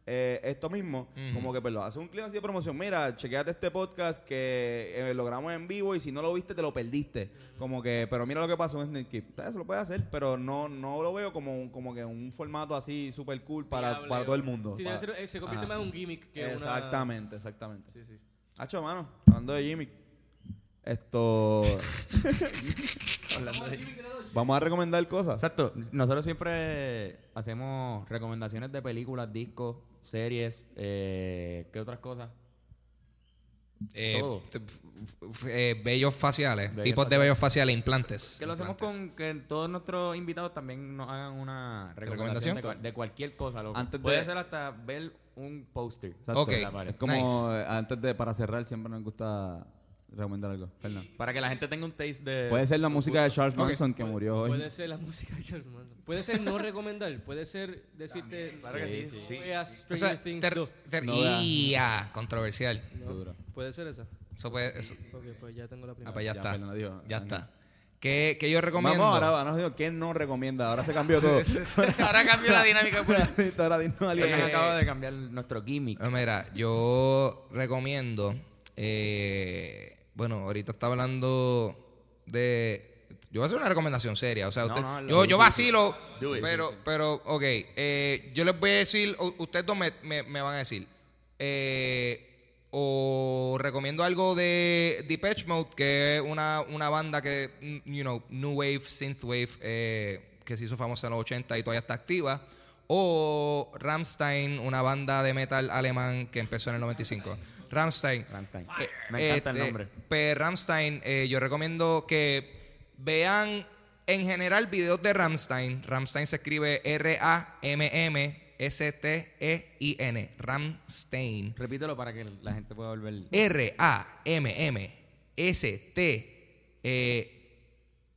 eh, esto mismo, como que pues lo hace un clip así de promoción. Mira, chequeate este podcast que eh, lo grabamos en vivo y si no lo viste, te lo perdiste. Como que, pero mira lo que pasó en Snake Keep. Eso lo puede hacer, pero no, no lo veo como, como que un formato así súper cool para, para todo el mundo. Sí, debe Para- ser- eh, se convierte Ajá. más en un gimmick que una... Exactamente, exactamente. Sí, sí. Hacho, mano, hablando de Jimmy. Esto. Vamos a recomendar cosas. Exacto. Nosotros siempre hacemos recomendaciones de películas, discos, series, eh, ¿qué otras cosas? Eh, Todo. t- f- f- eh, vellos faciales, Vellos tipos de faciales. vellos faciales, implantes. Que lo hacemos Implantes. con que todos nuestros invitados también nos hagan una ¿Recomendación? recomendación de, cual- de cualquier cosa. loco. Antes de- Puede ser hasta ver un póster. Exacto. Ok. Es como eh, antes de para cerrar siempre nos gusta recomendar algo. Fernando. Para que la gente tenga un taste de... Puede ser la música de Charles. Manson que murió hoy. Puede ser la música de Charles Manson. Puede ser no recomendar. Puede ser decirte... claro que sí, sí. veas O sea, Things ter- 2. ter- No veas. Ia, controversial. No. Duro. Puede ser esa. Eso puede, eso- Ok, pues ya tengo la primera. ah, pues ya, Ya, está. Ya está. ¿Qué, qué yo recomiendo? Vamos, ahora, ahora nos digo quién no recomienda. Ahora se cambió todo. ahora cambió la dinámica. ahora dinos a alguien. Fernan acaba de cambiar nuestro gimmick. Eh, Mira, yo recomiendo. eh, bueno, ahorita está hablando de. Yo voy a hacer una recomendación seria. O sea, usted- no, yo, yo vacilo. It. Pero, pero, ok. eh, yo les voy a decir. Ustedes dos me, me- me van a decir. eh, o recomiendo algo de Depeche Mode, que es una, una banda que, you know, New Wave, Synthwave, eh, que se hizo famosa en los 80 y todavía está activa. O Rammstein, una banda de metal alemán que empezó en el 95. Rammstein. Rammstein. Eh, Me encanta el este, nombre. Pues Rammstein, eh, yo recomiendo que vean en general videos de Rammstein. Rammstein se escribe R-A-M-M-S-T-E-I-N. Rammstein. Repítelo para que la gente pueda volver...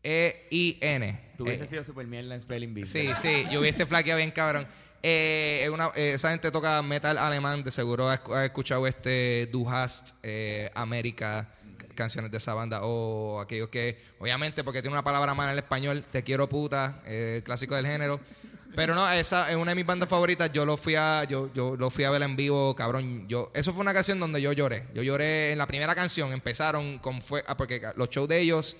R-A-M-M-S-T-E-I-N. Tú hubiese Eh, sido super mierda en Spelling Bee. Sí, sí, yo hubiese flaqueado bien cabrón. Eh, eh, esa gente toca metal alemán, de seguro has, escuchado este Du hast, eh, América, canciones de esa banda, o aquellos que, obviamente, porque tiene una palabra mala en el español, Te quiero puta, eh, clásico del género. Pero no, esa es una de mis bandas favoritas. Yo lo fui a, yo, yo lo fui a ver en vivo, cabrón. Yo, eso fue una canción donde yo lloré. Yo lloré en la primera canción. Empezaron con fue, ah, porque los shows de ellos,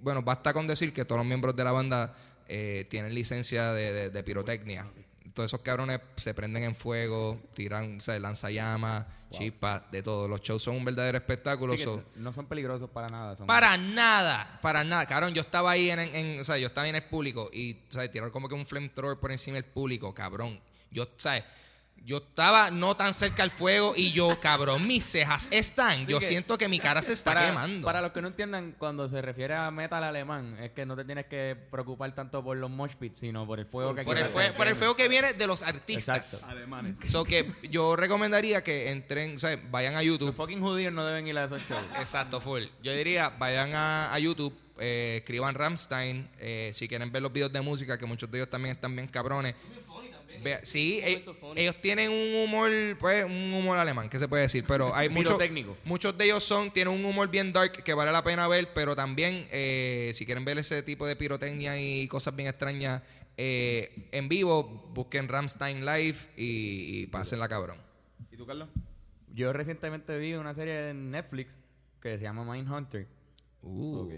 bueno, basta con decir que todos los miembros de la banda eh, tienen licencia de, de- de pirotecnia. Todos esos cabrones se prenden en fuego, tiran, o sea, lanzallamas, chispas, de todo. Los shows son un verdadero espectáculo. Sí que so- no son peligrosos para nada. Son para nada, para nada. Cabrón, yo estaba ahí en, en- o sea, yo estaba en el público y, o sea, tiraron como que un flamethrower por encima del público, cabrón. Yo, ¿sabes? Yo estaba no tan cerca al fuego y yo, cabrón, mis cejas están. yo que- siento que mi cara se está para, quemando. Para los que no entiendan, cuando se refiere a metal alemán, es que no te tienes que preocupar tanto por los mosh pits, sino por el fuego que por, el fue- por el fuego que viene de los artistas. Exacto. Alemanes. So que yo recomendaría que entren, o sea, vayan a Los YouTube. fucking judíos no deben ir a esos shows. Exacto, full. Yo diría, vayan a, a YouTube, eh, escriban Ramstein, eh, si quieren ver los videos de música, que muchos de ellos también están bien cabrones. Vea- sí, eh, ellos tienen un humor, pues, un humor alemán, que se puede decir, pero hay muchos, Pirotécnico. muchos de ellos son, tienen un humor bien dark que vale la pena ver, pero también, eh, si quieren ver ese tipo de pirotecnia y cosas bien extrañas eh, en vivo, busquen Ramstein Live y, y pásenla cabrón. ¿Y tú, Carlos? Yo recientemente vi una serie en Netflix que se llama Mindhunter. Uh.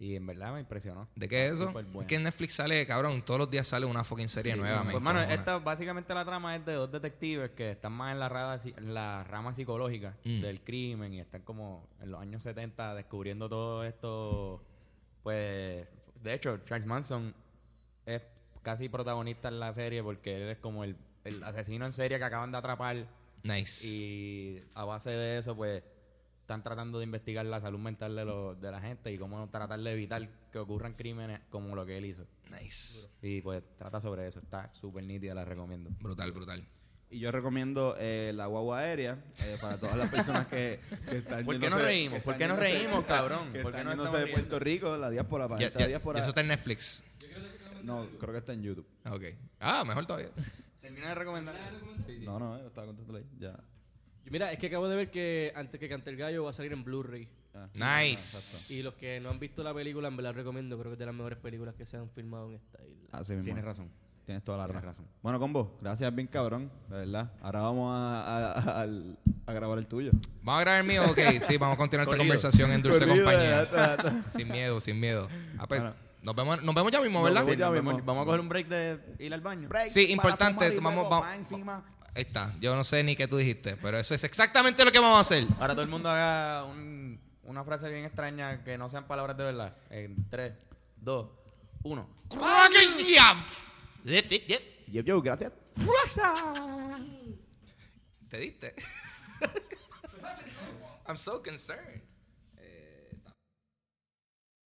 Y en verdad me impresionó. ¿De qué es eso? Es que en Netflix sale, cabrón, todos los días sale una fucking serie nueva. me Pues, mano, encojona. esta, básicamente la trama es de dos detectives que están más en la rama, en la rama psicológica Mm. del crimen y están como en los años 70 descubriendo todo esto. Pues, de hecho, Charles Manson es casi protagonista en la serie porque él es como el, el asesino en serie que acaban de atrapar Nice. y a base de eso, pues, están tratando de investigar la salud mental de, los de la gente y cómo tratar de evitar que ocurran crímenes como lo que él hizo. Nice. Y pues trata sobre eso, está súper nítida, la recomiendo. Brutal, brutal. Y yo recomiendo eh, la guagua aérea eh, para todas las personas que, que están ¿Por qué nos reímos? ¿Por qué nos reímos, cabrón? Que ¿Por qué de Puerto Rico, la diáspora, para Ya, esta ya- diáspora. eso está en Netflix. No, creo que está en YouTube. Ok. Ah, mejor todavía. Termina de recomendar. No, no, eh, estaba contándole ahí. Ya. Mira, es que acabo de ver que antes que cante el gallo va a salir en Blu-ray. Ah, Nice. Y los que no han visto la película, en verdad recomiendo. Creo que es de las mejores películas que se han filmado en esta isla. Así mismo. Tienes razón. Tienes toda la Tienes razón. razón. Bueno, combo, gracias bien cabrón, de verdad. Ahora vamos a, a- a- al- a grabar el tuyo. ¿Vamos a grabar el mío? Ok, sí, vamos a continuar esta conversación en dulce Corrido, compañía. está. Sin miedo, sin miedo. Ah, pues, Bueno. nos, vemos, nos vemos ya mismo, ¿verdad? Sí, ya nos mismo. Vamos a coger un break de ir al baño. Break Sí, importante, vamos- vamos- encima. Ahí está. Yo no sé ni qué tú dijiste, pero eso es exactamente lo que vamos a hacer. Ahora todo el mundo haga un- una frase bien extraña que no sean palabras de verdad. En 3, 2, 1. Yo, yo, gracias. ¿Te diste? I'm so concerned.